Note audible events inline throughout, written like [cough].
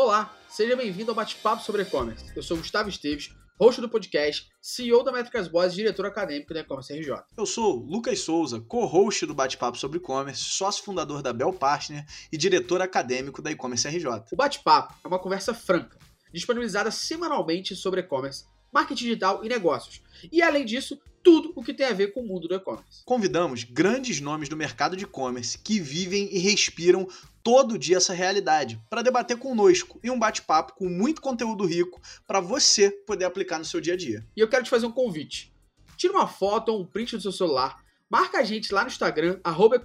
Olá, seja bem-vindo ao Bate-Papo sobre E-Commerce. Eu sou Gustavo Esteves, host do podcast, CEO da Métricas Boas e diretor acadêmico da E-Commerce RJ. Eu sou Lucas Souza, co-host do Bate-Papo sobre E-Commerce, sócio fundador da Bell Partner e diretor acadêmico da E-Commerce RJ. O Bate-Papo é uma conversa franca, disponibilizada semanalmente sobre e-commerce, marketing digital e negócios. E além disso, tudo o que tem a ver com o mundo do e-commerce. Convidamos grandes nomes do mercado de e-commerce que vivem e respiram todo dia essa realidade para debater conosco em um bate-papo com muito conteúdo rico para você poder aplicar no seu dia a dia. E eu quero te fazer um convite. Tira uma foto ou um print do seu celular, marca a gente lá no Instagram, arroba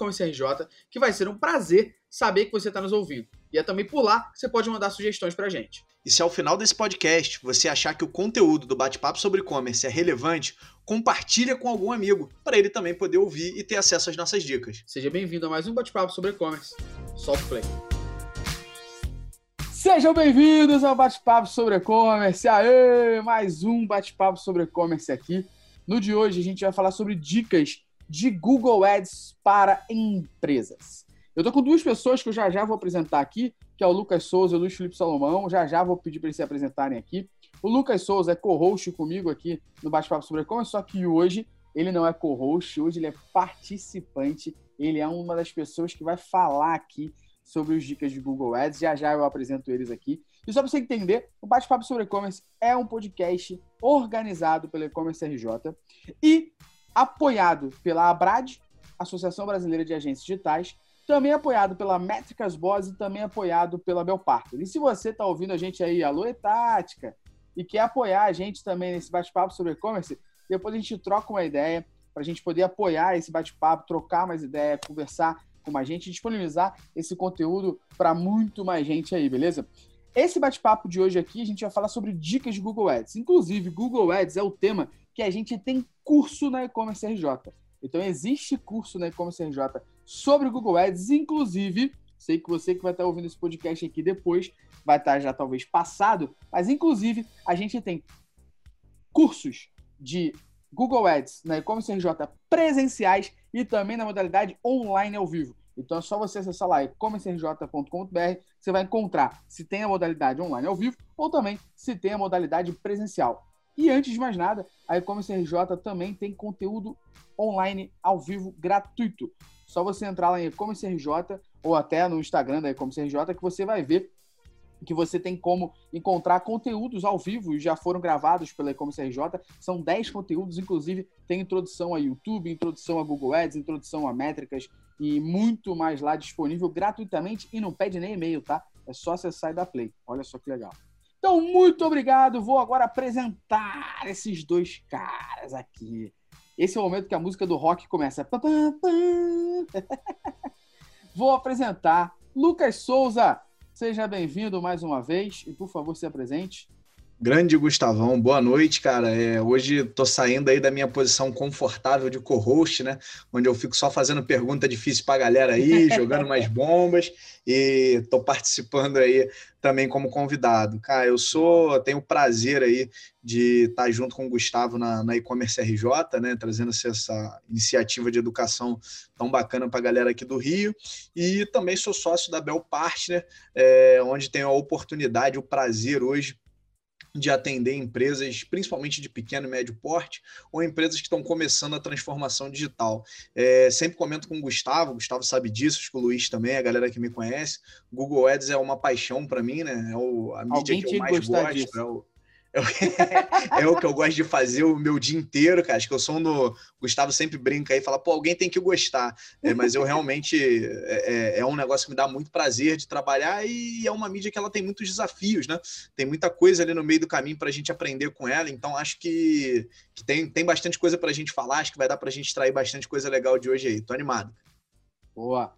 que vai ser um prazer saber que você está nos ouvindo. E é também por lá que você pode mandar sugestões para a gente. E se ao final desse podcast você achar que o conteúdo do bate-papo sobre e-commerce é relevante, compartilha com algum amigo, para ele também poder ouvir e ter acesso às nossas dicas. Seja bem-vindo a mais um bate-papo sobre e-commerce. Soft Play. Sejam bem-vindos ao bate-papo sobre e-commerce. Aê, mais um bate-papo sobre e-commerce aqui. No de hoje a gente vai falar sobre dicas de Google Ads para empresas. Eu tô com duas pessoas que eu já já vou apresentar aqui, que é o Lucas Souza e o Luiz Felipe Salomão. Já já vou pedir para eles se apresentarem aqui. O Lucas Souza é co-host comigo aqui no Bate-Papo sobre e-commerce, só que hoje ele não é co-host, hoje ele é participante. Ele é uma das pessoas que vai falar aqui sobre os dicas de Google Ads. Já já eu apresento eles aqui. E só para você entender, o Bate-Papo sobre E-Commerce é um podcast organizado pela E-Commerce RJ e apoiado pela ABRAD, Associação Brasileira de Agências Digitais, também apoiado pela Métricas Boss e também apoiado pela Belpartner. E se você está ouvindo a gente aí, alô Tática, e quer apoiar a gente também nesse bate-papo sobre e-commerce, depois a gente troca uma ideia para a gente poder apoiar esse bate-papo, trocar mais ideia, conversar com mais gente, disponibilizar esse conteúdo para muito mais gente aí, beleza? Esse bate-papo de hoje aqui, a gente vai falar sobre dicas de Google Ads. Inclusive, Google Ads é o tema que a gente tem curso na E-Commerce RJ. Então, existe curso na E-Commerce RJ sobre Google Ads, inclusive, sei que você que vai estar ouvindo esse podcast aqui depois, vai estar já talvez passado, mas inclusive a gente tem cursos de Google Ads na E-Commerce RJ presenciais e também na modalidade online ao vivo. Então é só você acessar lá e-commercerj.com.br, você vai encontrar se tem a modalidade online ao vivo ou também se tem a modalidade presencial. E antes de mais nada, a E-Commerce RJ também tem conteúdo online ao vivo gratuito. Só você entrar lá em E-Commerce RJ ou até no Instagram da E-Commerce RJ que você vai ver que você tem como encontrar conteúdos ao vivo, já foram gravados pela E-Commerce RJ, são 10 conteúdos, inclusive tem introdução a YouTube, introdução a Google Ads, introdução a métricas e muito mais lá disponível gratuitamente e não pede nem e-mail, tá? É só acessar e dar play. Olha só que legal. Então, muito obrigado. Vou agora apresentar esses dois caras aqui. Esse é o momento que a música do rock começa. [laughs] Vou apresentar Lucas Souza, Seja bem-vindo mais uma vez e, por favor, se apresente. Grande Gustavão, boa noite, cara. É, hoje estou saindo aí da minha posição confortável de co-host, né? Onde eu fico só fazendo pergunta difícil para a galera aí, [laughs] jogando mais bombas e estou participando aí também como convidado. Cara, eu sou, tenho o prazer aí de estar junto com o Gustavo na, na e-commerce RJ, né? Trazendo essa iniciativa de educação tão bacana para a galera aqui do Rio. E também sou sócio da Bell Partner, é, onde tenho a oportunidade, o prazer hoje de atender empresas, principalmente de pequeno e médio porte, ou empresas que estão começando a transformação digital. É, sempre comento com o Gustavo, o Gustavo sabe disso, acho que o Luiz também, a galera que me conhece. Google Ads é uma paixão para mim, né? É o, a mídia Alguém que eu mais gosto, é o, [laughs] é o que eu gosto de fazer o meu dia inteiro, cara. Acho que eu sou no. Gustavo sempre brinca aí e fala, pô, alguém tem que gostar. É, mas eu realmente. É, é, é, um negócio que me dá muito prazer de trabalhar e é uma mídia que ela tem muitos desafios, né? Tem muita coisa ali no meio do caminho para a gente aprender com ela. Então acho que, que tem, tem bastante coisa para a gente falar. Acho que vai dar para a gente extrair bastante coisa legal de hoje aí. Tô animado. Boa.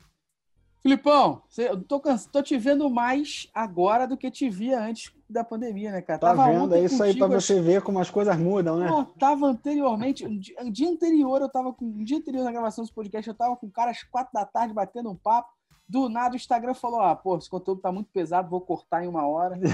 Filipão, eu tô, tô te vendo mais agora do que te via antes da pandemia, né, cara? Tá tava vendo? É isso aí para você ver como as coisas mudam, né? Pô, tava anteriormente, um dia, um dia, anterior, eu tava com. Um dia anterior na gravação desse podcast, eu tava com o cara às quatro da tarde batendo um papo. Do nada o Instagram falou: Ah, pô, esse conteúdo tá muito pesado, vou cortar em uma hora. [laughs]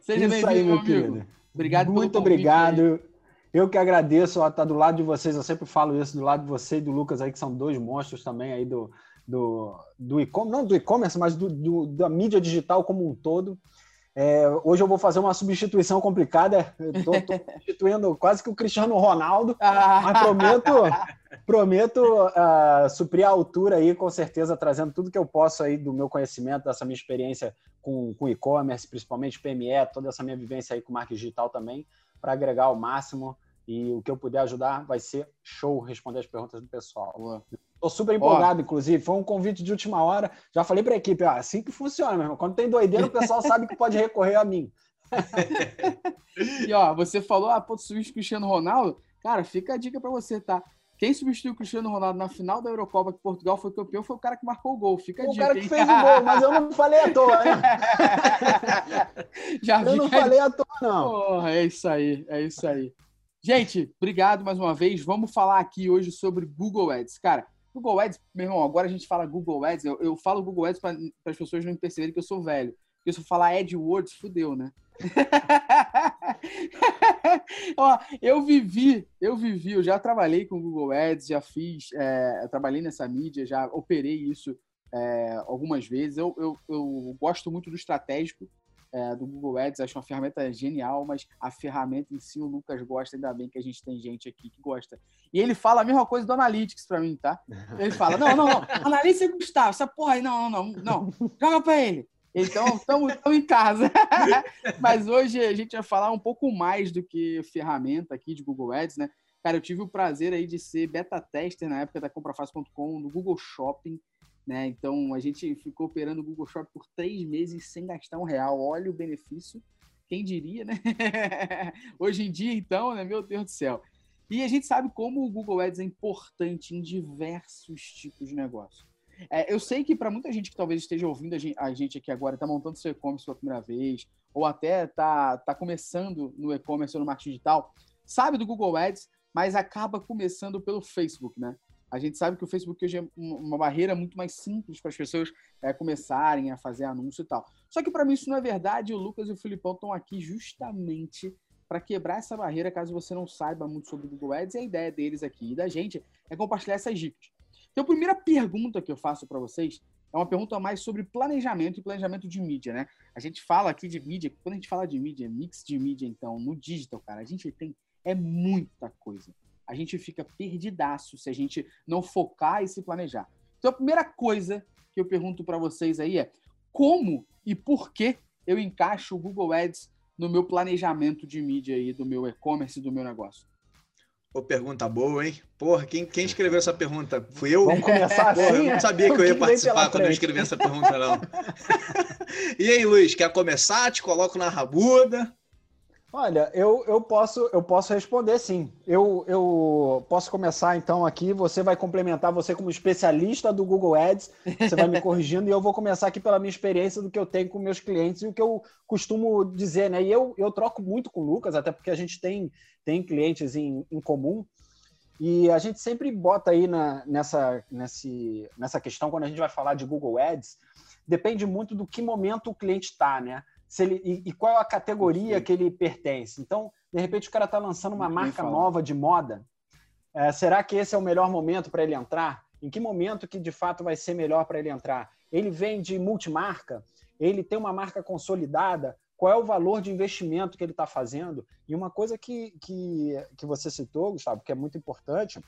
Seja bem-vindo, meu querido. Obrigado Muito obrigado. Aí. Eu que agradeço ó, estar tá do lado de vocês, eu sempre falo isso, do lado de você e do Lucas aí, que são dois monstros também aí do, do, do e-commerce, não do e-commerce, mas do, do, da mídia digital como um todo. É, hoje eu vou fazer uma substituição complicada. Estou [laughs] substituindo quase que o Cristiano Ronaldo, mas prometo, prometo uh, suprir a altura aí, com certeza, trazendo tudo que eu posso aí do meu conhecimento, dessa minha experiência com, com e-commerce, principalmente PME, toda essa minha vivência aí com marketing digital também, para agregar ao máximo. E o que eu puder ajudar vai ser show responder as perguntas do pessoal. Estou super empolgado, inclusive. Foi um convite de última hora. Já falei para a equipe, ó, assim que funciona, meu irmão. Quando tem doideira, o pessoal sabe que pode recorrer a mim. [laughs] e ó, você falou, ah, pô, substituir o Cristiano Ronaldo. Cara, fica a dica para você, tá? Quem substituiu o Cristiano Ronaldo na final da Eurocopa que Portugal foi campeão foi o cara que marcou o gol. Fica a o dica. O cara que fez o gol, mas eu não falei à toa, né? [laughs] Já eu não falei à toa, não. Porra, é isso aí, é isso aí. Gente, obrigado mais uma vez. Vamos falar aqui hoje sobre Google Ads. Cara, Google Ads, meu irmão, agora a gente fala Google Ads. Eu, eu falo Google Ads para as pessoas não perceberem que eu sou velho. Porque se eu falar AdWords, fudeu, né? [laughs] Ó, eu vivi, eu vivi, eu já trabalhei com Google Ads, já fiz, é, trabalhei nessa mídia, já operei isso é, algumas vezes. Eu, eu, eu gosto muito do estratégico, é, do Google Ads, acho uma ferramenta genial, mas a ferramenta em si o Lucas gosta, ainda bem que a gente tem gente aqui que gosta. E ele fala a mesma coisa do Analytics para mim, tá? Ele fala: não, não, não, Analytics é Gustavo, essa porra aí, não, não, não, não, joga para ele. Então, estamos em casa. [laughs] mas hoje a gente vai falar um pouco mais do que ferramenta aqui de Google Ads, né? Cara, eu tive o prazer aí de ser beta tester na época da comprafácil.com, do Google Shopping. Né? Então a gente ficou operando o Google Shopping por três meses sem gastar um real. Olha o benefício, quem diria, né? [laughs] Hoje em dia, então, né? Meu Deus do céu. E a gente sabe como o Google Ads é importante em diversos tipos de negócio. É, eu sei que para muita gente que talvez esteja ouvindo a gente aqui agora, está montando seu e-commerce pela primeira vez, ou até está tá começando no e-commerce ou no marketing digital, sabe do Google Ads, mas acaba começando pelo Facebook, né? A gente sabe que o Facebook hoje é uma barreira muito mais simples para as pessoas é, começarem a fazer anúncio e tal. Só que para mim isso não é verdade. O Lucas e o Filipão estão aqui justamente para quebrar essa barreira, caso você não saiba muito sobre o Google Ads. E a ideia deles aqui e da gente é compartilhar essas dicas. Então, a primeira pergunta que eu faço para vocês é uma pergunta mais sobre planejamento e planejamento de mídia, né? A gente fala aqui de mídia, quando a gente fala de mídia, mix de mídia, então, no digital, cara, a gente tem é muita coisa a gente fica perdidaço se a gente não focar e se planejar. Então, a primeira coisa que eu pergunto para vocês aí é como e por que eu encaixo o Google Ads no meu planejamento de mídia aí, do meu e-commerce, do meu negócio? Pô, pergunta boa, hein? Porra, quem, quem escreveu essa pergunta? Fui eu? Vamos começar assim? eu não sabia [laughs] que eu ia participar quando eu escrevi essa pergunta, não. [laughs] e aí, Luiz, quer começar? Te coloco na rabuda. Olha, eu, eu, posso, eu posso responder sim. Eu, eu posso começar então aqui. Você vai complementar, você como especialista do Google Ads, você vai me [laughs] corrigindo e eu vou começar aqui pela minha experiência do que eu tenho com meus clientes e o que eu costumo dizer, né? E eu, eu troco muito com o Lucas, até porque a gente tem, tem clientes em, em comum. E a gente sempre bota aí na, nessa, nesse, nessa questão, quando a gente vai falar de Google Ads, depende muito do que momento o cliente está, né? Se ele, e, e qual a categoria que ele pertence. Então, de repente, o cara está lançando uma marca nova de moda. É, será que esse é o melhor momento para ele entrar? Em que momento que de fato vai ser melhor para ele entrar? Ele vem de multimarca? Ele tem uma marca consolidada? Qual é o valor de investimento que ele está fazendo? E uma coisa que, que, que você citou, Gustavo, que é muito importante,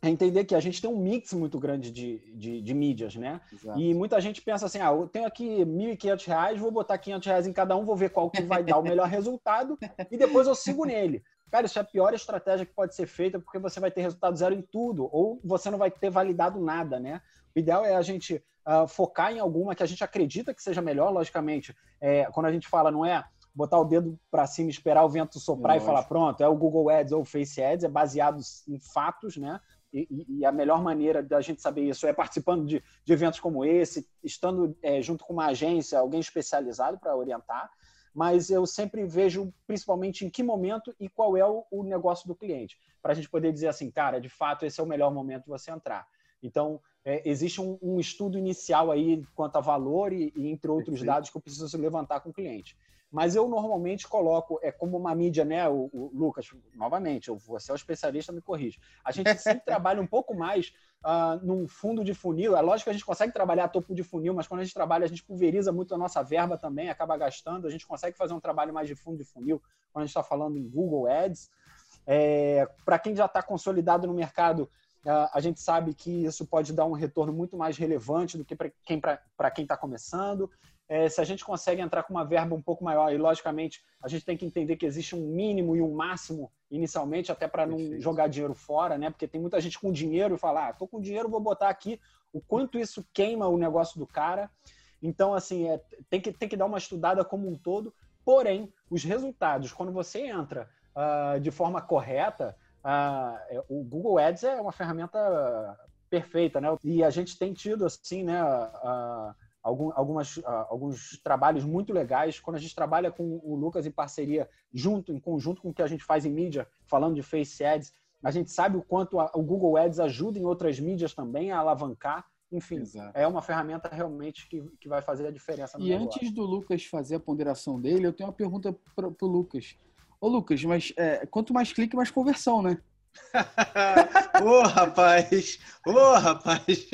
é entender que a gente tem um mix muito grande de, de, de mídias, né? Exato. E muita gente pensa assim, ah, eu tenho aqui R$ 1.500, vou botar R$ 500 em cada um, vou ver qual que vai dar o melhor resultado e depois eu sigo nele. Cara, isso é a pior estratégia que pode ser feita porque você vai ter resultado zero em tudo ou você não vai ter validado nada, né? O ideal é a gente uh, focar em alguma que a gente acredita que seja melhor, logicamente. É, quando a gente fala, não é botar o dedo para cima, esperar o vento soprar e falar pronto, é o Google Ads ou o Face Ads, é baseado em fatos, né? E, e, a melhor maneira da gente saber isso é participando de, de eventos como esse, estando é, junto com uma agência, alguém especializado para orientar. Mas eu sempre vejo, principalmente, em que momento e qual é o, o negócio do cliente, para a gente poder dizer assim, cara, de fato, esse é o melhor momento de você entrar. Então, é, existe um, um, estudo inicial aí quanto a valor e, e entre outros dados que eu preciso levantar com o cliente. Mas eu normalmente coloco, é como uma mídia, né, o, o Lucas, novamente, eu, você é o especialista, me corrige. A gente [laughs] sempre trabalha um pouco mais uh, num fundo de funil. É lógico que a gente consegue trabalhar topo de funil, mas quando a gente trabalha, a gente pulveriza muito a nossa verba também, acaba gastando. A gente consegue fazer um trabalho mais de fundo de funil quando a gente está falando em Google Ads. É, Para quem já está consolidado no mercado, a gente sabe que isso pode dar um retorno muito mais relevante do que para quem para quem está começando. É, se a gente consegue entrar com uma verba um pouco maior, e logicamente a gente tem que entender que existe um mínimo e um máximo inicialmente, até para não Perfeito. jogar dinheiro fora, né? Porque tem muita gente com dinheiro e fala, ah, tô com dinheiro, vou botar aqui o quanto isso queima o negócio do cara. Então, assim, é, tem, que, tem que dar uma estudada como um todo. Porém, os resultados, quando você entra uh, de forma correta, uh, o Google Ads é uma ferramenta perfeita, né? E a gente tem tido, assim, né? Algum, algumas, alguns trabalhos muito legais. Quando a gente trabalha com o Lucas em parceria, junto, em conjunto com o que a gente faz em mídia, falando de Face Ads, a gente sabe o quanto a, o Google Ads ajuda em outras mídias também a alavancar. Enfim, Exato. é uma ferramenta realmente que, que vai fazer a diferença no E negócio. antes do Lucas fazer a ponderação dele, eu tenho uma pergunta para o Lucas. Ô, Lucas, mas é, quanto mais clique, mais conversão, né? [laughs] Ô, oh, rapaz! Ô, oh, rapaz!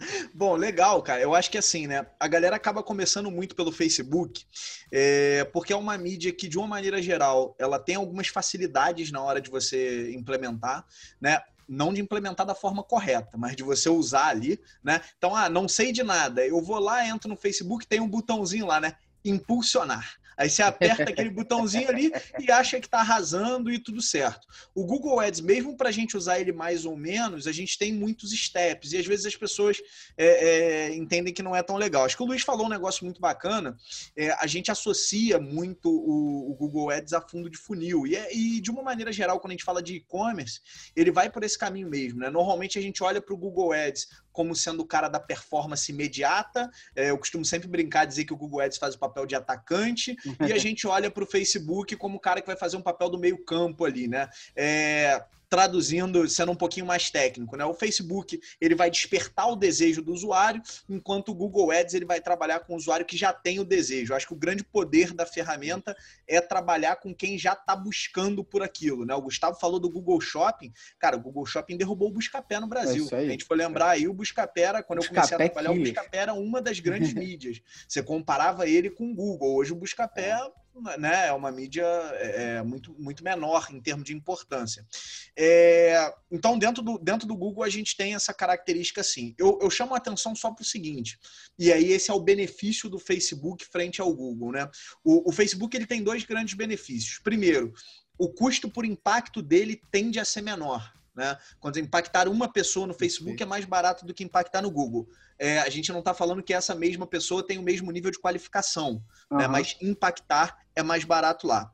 [laughs] Bom, legal, cara. Eu acho que assim, né? A galera acaba começando muito pelo Facebook, é, porque é uma mídia que, de uma maneira geral, ela tem algumas facilidades na hora de você implementar, né? Não de implementar da forma correta, mas de você usar ali, né? Então, ah, não sei de nada. Eu vou lá, entro no Facebook, tem um botãozinho lá, né? Impulsionar. Aí você aperta aquele botãozinho ali e acha que está arrasando e tudo certo. O Google Ads, mesmo para a gente usar ele mais ou menos, a gente tem muitos steps e às vezes as pessoas é, é, entendem que não é tão legal. Acho que o Luiz falou um negócio muito bacana. É, a gente associa muito o, o, Google Ads a fundo de funil e, é, e, de uma maneira geral, quando a gente fala de e-commerce, ele vai por esse caminho mesmo. Né? Normalmente a gente olha para o Google Ads como sendo o cara da performance imediata. É, eu costumo sempre brincar, dizer que o Google Ads faz o papel de atacante, e a [laughs] gente olha para o Facebook como o cara que vai fazer um papel do meio campo ali, né? É, traduzindo, sendo um pouquinho mais técnico, né? O Facebook ele vai despertar o desejo do usuário, enquanto o Google Ads ele vai trabalhar com o usuário que já tem o desejo. Eu acho que o grande poder da ferramenta é trabalhar com quem já está buscando por aquilo, né? O Gustavo falou do Google Shopping, cara, o Google Shopping derrubou o Buscapé no Brasil. É a gente for lembrar aí o Buscapé era, quando Buscapé eu comecei a trabalhar, o Buscapé era uma das grandes [laughs] mídias. Você comparava ele com o Google. Hoje o Buscapé é né, é uma mídia é, é, muito, muito menor em termos de importância. É, então, dentro do, dentro do Google, a gente tem essa característica assim. Eu, eu chamo a atenção só para o seguinte, e aí esse é o benefício do Facebook frente ao Google. Né? O, o Facebook ele tem dois grandes benefícios. Primeiro, o custo por impacto dele tende a ser menor. Né? Quando impactar uma pessoa no Facebook é mais barato do que impactar no Google. É, a gente não está falando que essa mesma pessoa tem o mesmo nível de qualificação, uhum. né? mas impactar é mais barato lá.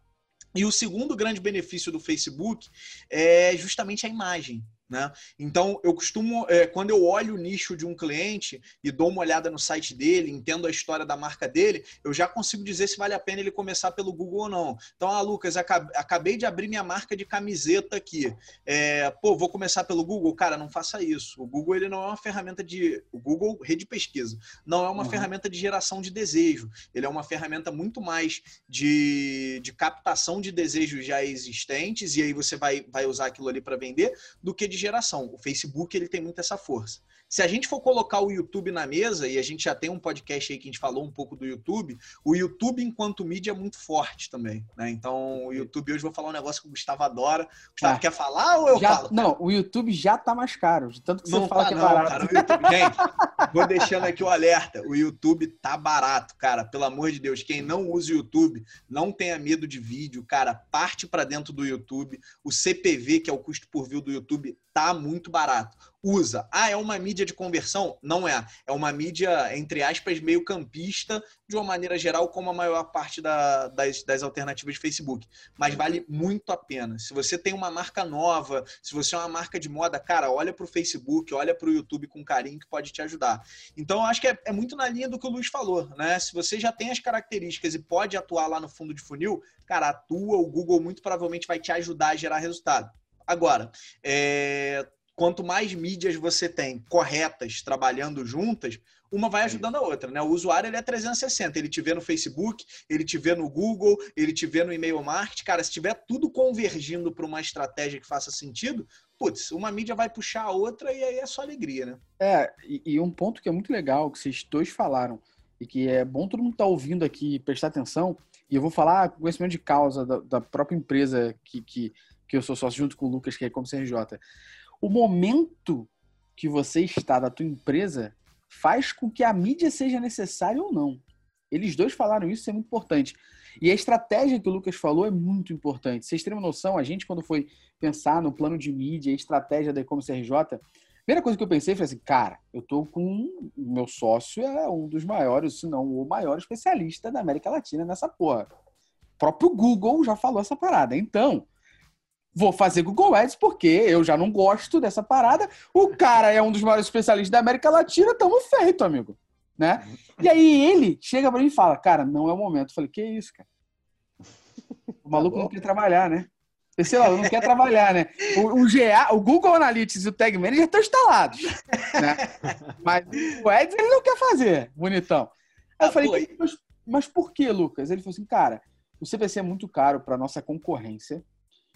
E o segundo grande benefício do Facebook é justamente a imagem. Né? Então, eu costumo, é, quando eu olho o nicho de um cliente e dou uma olhada no site dele, entendo a história da marca dele, eu já consigo dizer se vale a pena ele começar pelo Google ou não. Então, ah, Lucas, acabei de abrir minha marca de camiseta aqui. É, pô, vou começar pelo Google? Cara, não faça isso. O Google ele não é uma ferramenta de. O Google, rede pesquisa, não é uma uhum. ferramenta de geração de desejo. Ele é uma ferramenta muito mais de, de captação de desejos já existentes, e aí você vai, vai usar aquilo ali para vender, do que de geração. O Facebook ele tem muito essa força. Se a gente for colocar o YouTube na mesa, e a gente já tem um podcast aí que a gente falou um pouco do YouTube, o YouTube enquanto mídia é muito forte também, né? Então, o YouTube hoje vou falar um negócio que o Gustavo adora. O Gustavo ah, quer falar ou eu já, falo? Não, o YouTube já tá mais caro, de tanto que não você fala tá, que é não, barato. Cara, YouTube, gente, vou deixando aqui o alerta. O YouTube tá barato, cara. Pelo amor de Deus, quem não usa o YouTube, não tenha medo de vídeo, cara. Parte para dentro do YouTube. O CPV, que é o custo por view do YouTube, tá muito barato. Usa. Ah, é uma mídia de conversão? Não é. É uma mídia, entre aspas, meio campista, de uma maneira geral, como a maior parte da, das, das alternativas de Facebook. Mas vale muito a pena. Se você tem uma marca nova, se você é uma marca de moda, cara, olha para o Facebook, olha para o YouTube com carinho que pode te ajudar. Então, eu acho que é, é muito na linha do que o Luiz falou, né? Se você já tem as características e pode atuar lá no fundo de funil, cara, atua, o Google muito provavelmente vai te ajudar a gerar resultado. Agora, é, quanto mais mídias você tem corretas trabalhando juntas, uma vai ajudando a outra, né? O usuário ele é 360, ele te vê no Facebook, ele te vê no Google, ele te vê no e-mail marketing. Cara, se tiver tudo convergindo para uma estratégia que faça sentido, putz, uma mídia vai puxar a outra e aí é só alegria, né? É, e, e um ponto que é muito legal, que vocês dois falaram, e que é bom todo mundo estar tá ouvindo aqui prestar atenção, e eu vou falar com conhecimento de causa da, da própria empresa que, que, que eu sou sócio junto com o Lucas, que é como CRJ. O momento que você está da tua empresa faz com que a mídia seja necessária ou não. Eles dois falaram isso, isso é muito importante. E a estratégia que o Lucas falou é muito importante. Vocês têm uma noção, a gente, quando foi pensar no plano de mídia, a estratégia da e-commerce RJ, primeira coisa que eu pensei foi assim, cara, eu tô com. O meu sócio é um dos maiores, se não o maior especialista da América Latina nessa porra. O próprio Google já falou essa parada. Então, vou fazer Google Ads porque eu já não gosto dessa parada. O cara é um dos maiores especialistas da América Latina, tamo feito, amigo. Né? E aí ele chega para mim e fala, cara, não é o momento. Eu falei, que isso, cara? O maluco tá não quer trabalhar, né? Sei lá, não quer trabalhar, né? O, o, GA, o Google Analytics e o Tag Manager estão instalados, né? Mas o Ads ele não quer fazer, bonitão. Aí eu falei, mas, mas por que, Lucas? Ele falou assim, cara, o CPC é muito caro para nossa concorrência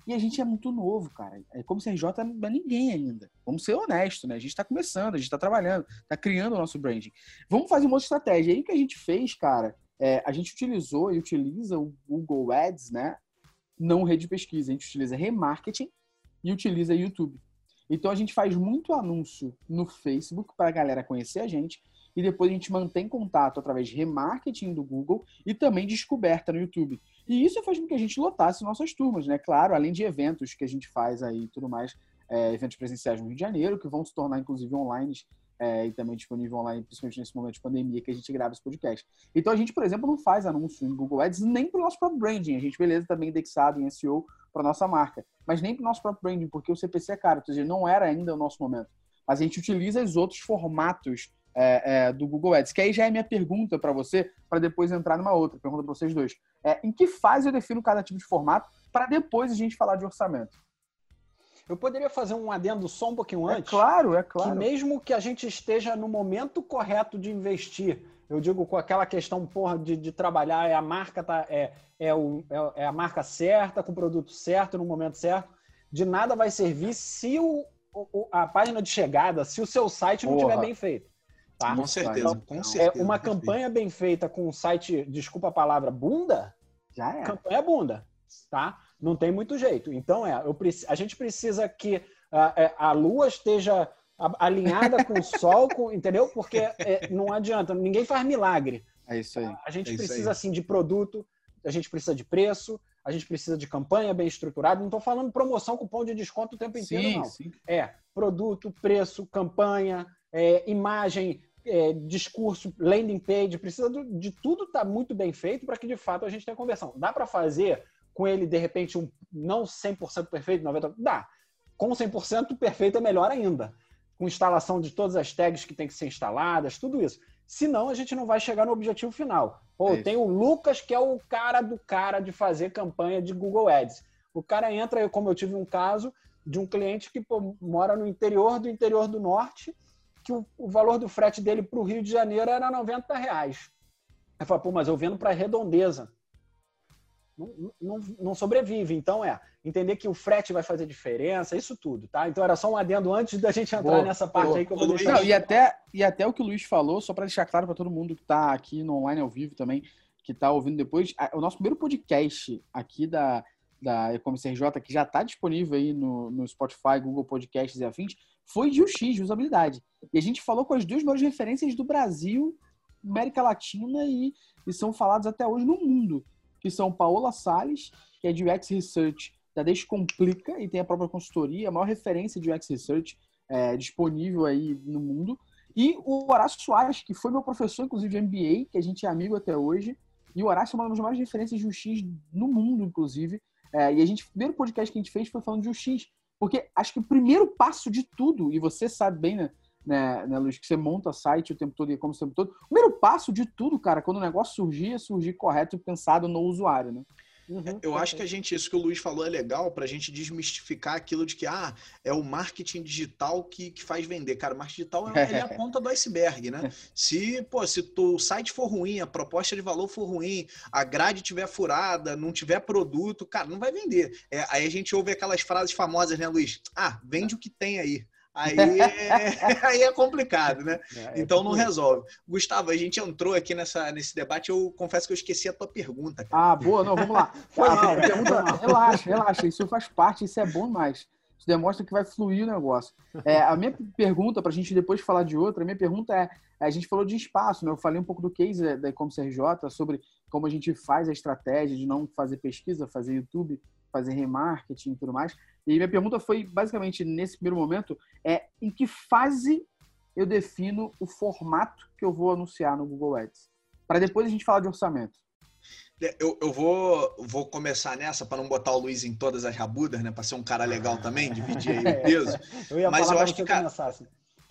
e a gente é muito novo, cara. É como CRJ não é ninguém ainda. Vamos ser honestos, né? A gente está começando, a gente está trabalhando, está criando o nosso branding. Vamos fazer uma outra estratégia. E aí que a gente fez, cara, é, a gente utilizou e utiliza o Google Ads, né? Não rede de pesquisa. A gente utiliza remarketing e utiliza YouTube. Então a gente faz muito anúncio no Facebook para a galera conhecer a gente e depois a gente mantém contato através de remarketing do Google e também descoberta no YouTube. E isso faz com que a gente lotasse nossas turmas, né? Claro, além de eventos que a gente faz aí e tudo mais, é, eventos presenciais no Rio de Janeiro, que vão se tornar inclusive online é, e também disponível online, principalmente nesse momento de pandemia que a gente grava esse podcast. Então a gente, por exemplo, não faz anúncio em Google Ads nem para o nosso próprio branding. A gente, beleza, também indexado em SEO para nossa marca, mas nem para o nosso próprio branding, porque o CPC é caro, ou seja, não era ainda o nosso momento. Mas a gente utiliza os outros formatos é, é, do Google Ads. Que aí já é minha pergunta para você, para depois entrar numa outra. Pergunta para vocês dois. É, em que fase eu defino cada tipo de formato para depois a gente falar de orçamento? Eu poderia fazer um adendo só um pouquinho é antes? É claro, é claro. Que mesmo que a gente esteja no momento correto de investir, eu digo com aquela questão porra, de, de trabalhar, é a marca tá, é, é, o, é, é a marca certa, com o produto certo, no momento certo, de nada vai servir se o, o a página de chegada, se o seu site não estiver bem feito. Tá? Com certeza, então, com certeza. É uma campanha bem feita com um site, desculpa a palavra, bunda, já é. Campanha bunda, tá? Não tem muito jeito. Então, é, eu, a gente precisa que a, é, a lua esteja alinhada com o sol, com, entendeu? Porque é, não adianta, ninguém faz milagre. É isso aí. A gente é precisa, assim, de produto, a gente precisa de preço, a gente precisa de campanha bem estruturada. Não estou falando promoção, cupom de desconto o tempo inteiro, sim, não. Sim. É produto, preço, campanha, é, imagem, é, discurso, landing page, precisa de tudo estar tá muito bem feito para que de fato a gente tenha conversão. Dá para fazer com ele, de repente, um não 100% perfeito, 90%? Dá. Com 100% perfeito é melhor ainda. Com instalação de todas as tags que tem que ser instaladas, tudo isso. Senão a gente não vai chegar no objetivo final. Pô, é tem o Lucas, que é o cara do cara de fazer campanha de Google Ads. O cara entra, como eu tive um caso de um cliente que pô, mora no interior do interior do norte que o, o valor do frete dele para o Rio de Janeiro era 90 reais. Eu falei, pô, mas eu vendo para redondeza. Não, não, não, sobrevive. Então, é entender que o frete vai fazer diferença, isso tudo, tá? Então, era só um adendo antes da gente entrar boa, nessa parte boa. aí que eu vou deixar. Não, e, até, e até o que o Luiz falou, só para deixar claro para todo mundo que está aqui no online ao vivo também, que está ouvindo depois, o nosso primeiro podcast aqui da, da E-Commerce RJ, que já está disponível aí no, no Spotify, Google Podcasts e afins, foi de usabilidade. E a gente falou com as duas maiores referências do Brasil, América Latina e, e são falados até hoje no mundo, que são Paola Salles, que é de UX Research da Descomplica e tem a própria consultoria, a maior referência de UX Research é, disponível aí no mundo. E o Horácio Soares, que foi meu professor, inclusive, de MBA, que a gente é amigo até hoje. E o Horácio é uma das maiores referências de UX no mundo, inclusive. É, e a gente, o primeiro podcast que a gente fez foi falando de UX. Porque acho que o primeiro passo de tudo, e você sabe bem, né, né, né Luiz, que você monta site o tempo todo e como o tempo todo. O primeiro passo de tudo, cara, quando o negócio surgir, é surgir correto e pensado no usuário, né? Uhum, eu acho que a gente, isso que o Luiz falou é legal para a gente desmistificar aquilo de que ah, é o marketing digital que, que faz vender. Cara, o marketing digital é, é a [laughs] ponta do iceberg, né? Se, pô, se o site for ruim, a proposta de valor for ruim, a grade tiver furada, não tiver produto, cara, não vai vender. É, aí a gente ouve aquelas frases famosas, né, Luiz? Ah, vende o que tem aí. Aí é, [laughs] aí é complicado, né? É, é então não resolve. Gustavo, a gente entrou aqui nessa, nesse debate, eu confesso que eu esqueci a tua pergunta. Cara. Ah, boa, não, vamos lá. [laughs] Ah. Pergunta, relaxa, relaxa, isso faz parte, isso é bom demais. Isso demonstra que vai fluir o negócio. É, a minha pergunta, para a gente depois falar de outra, a minha pergunta é: a gente falou de espaço, né? Eu falei um pouco do case da RJ sobre como a gente faz a estratégia de não fazer pesquisa, fazer YouTube, fazer remarketing e tudo mais. E minha pergunta foi basicamente nesse primeiro momento é em que fase eu defino o formato que eu vou anunciar no Google Ads, para depois a gente falar de orçamento. É, eu, eu vou, vou começar nessa para não botar o Luiz em todas as rabudas, né? Para ser um cara legal também, dividir aí o [laughs] peso. eu Mas eu acho que, cara,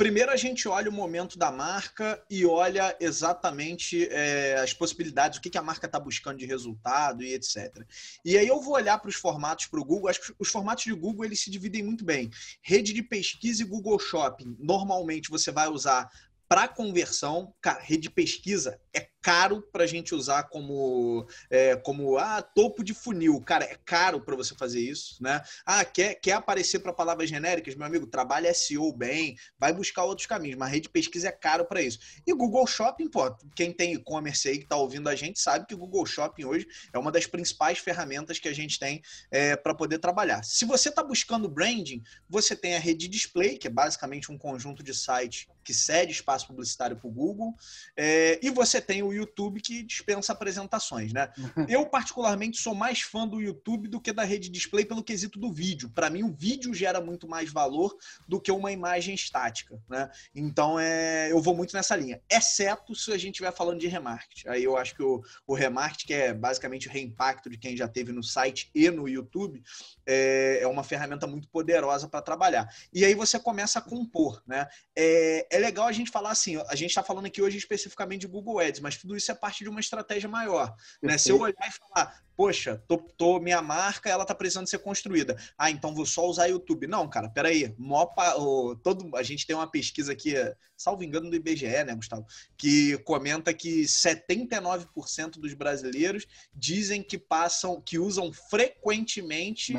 Primeiro a gente olha o momento da marca e olha exatamente é, as possibilidades, o que, que a marca está buscando de resultado e etc. E aí eu vou olhar para os formatos para o Google. Acho que os formatos de Google eles se dividem muito bem. Rede de pesquisa e Google Shopping. Normalmente você vai usar para conversão, cara, rede de pesquisa é caro para a gente usar como, é, como ah, topo de funil. Cara, é caro para você fazer isso, né? Ah, quer, quer aparecer para palavras genéricas? Meu amigo, trabalha SEO bem, vai buscar outros caminhos, mas rede de pesquisa é caro para isso. E Google Shopping, pô, quem tem e-commerce aí que está ouvindo a gente sabe que o Google Shopping hoje é uma das principais ferramentas que a gente tem é, para poder trabalhar. Se você está buscando branding, você tem a rede display, que é basicamente um conjunto de sites que cede espaço publicitário para o Google, é, e você tem o YouTube que dispensa apresentações, né? [laughs] Eu, particularmente, sou mais fã do YouTube do que da rede display pelo quesito do vídeo. Para mim, o vídeo gera muito mais valor do que uma imagem estática, né? Então, é, eu vou muito nessa linha. Exceto se a gente estiver falando de remarketing. Aí eu acho que o, o remarketing, que é basicamente o reimpacto de quem já teve no site e no YouTube, é, é uma ferramenta muito poderosa para trabalhar. E aí você começa a compor, né? É, é legal a gente falar assim, a gente está falando aqui hoje especificamente de Google Ads, mas tudo isso é parte de uma estratégia maior. Né? Se eu olhar e falar, poxa, tô, tô, minha marca, ela tá precisando ser construída. Ah, então vou só usar YouTube. Não, cara, peraí. Mopa, o, todo, a gente tem uma pesquisa aqui, salvo engano, do IBGE, né, Gustavo? Que comenta que 79% dos brasileiros dizem que passam, que usam frequentemente.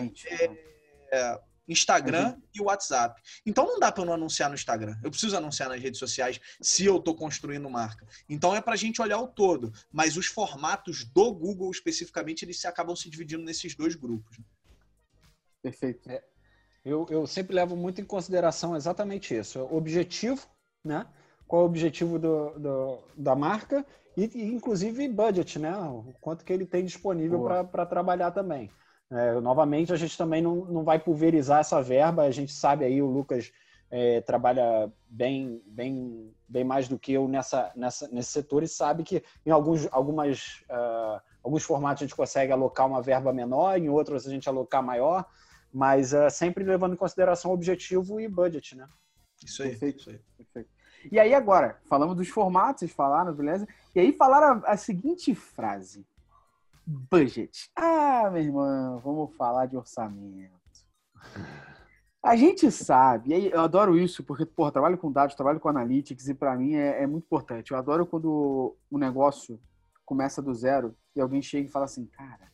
É, Instagram uhum. e WhatsApp. Então não dá para eu não anunciar no Instagram. Eu preciso anunciar nas redes sociais se eu estou construindo marca. Então é para a gente olhar o todo. Mas os formatos do Google especificamente eles se acabam se dividindo nesses dois grupos. Perfeito. É, eu, eu sempre levo muito em consideração exatamente isso. O objetivo, né? Qual é o objetivo do, do da marca e, e, inclusive budget, né? O quanto que ele tem disponível para trabalhar também. É, novamente, a gente também não, não vai pulverizar essa verba. A gente sabe aí, o Lucas é, trabalha bem, bem, bem mais do que eu nessa, nessa, nesse setor e sabe que em alguns, algumas, uh, alguns formatos a gente consegue alocar uma verba menor, em outros a gente alocar maior, mas uh, sempre levando em consideração objetivo e budget, né? Isso aí. Perfeito. Isso aí. Perfeito. E aí agora, falamos dos formatos, vocês falaram, beleza? E aí falaram a, a seguinte frase budget. Ah, meu irmão, vamos falar de orçamento. A gente sabe, eu adoro isso, porque, porra, trabalho com dados, trabalho com analytics, e para mim é, é, muito importante. Eu adoro quando o negócio começa do zero e alguém chega e fala assim, cara,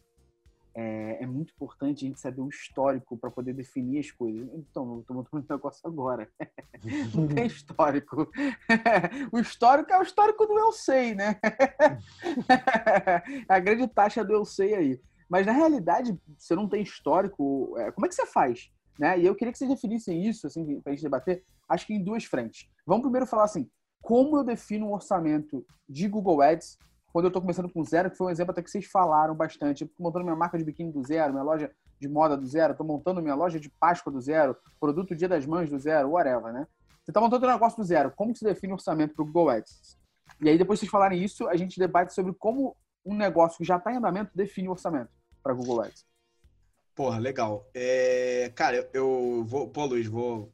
é, é, muito importante a gente saber um histórico para poder definir as coisas. Então, eu estou montando um negócio agora. [laughs] Não tem histórico. [laughs] o histórico é o histórico do eu sei, né? [laughs] a grande taxa do eu sei aí. Mas, na realidade, você não tem histórico. É, como é que você faz? Né? E eu queria que vocês definissem isso, assim, para a gente debater, acho que em duas frentes. Vamos primeiro falar assim, como eu defino um orçamento de Google Ads quando eu estou começando com zero, que foi um exemplo até que vocês falaram bastante. Estou montando minha marca de biquíni do zero, minha loja de moda do zero, estou montando minha loja de Páscoa do zero, produto Dia das Mães do zero, whatever, né? Você está montando um negócio do zero. Como que se define orçamento para o Google Ads? E aí, depois de vocês falarem isso, a gente debate sobre como um negócio que já está em andamento define o orçamento para Google Ads. Porra, legal. É, cara, eu vou. Pô, Luiz, vou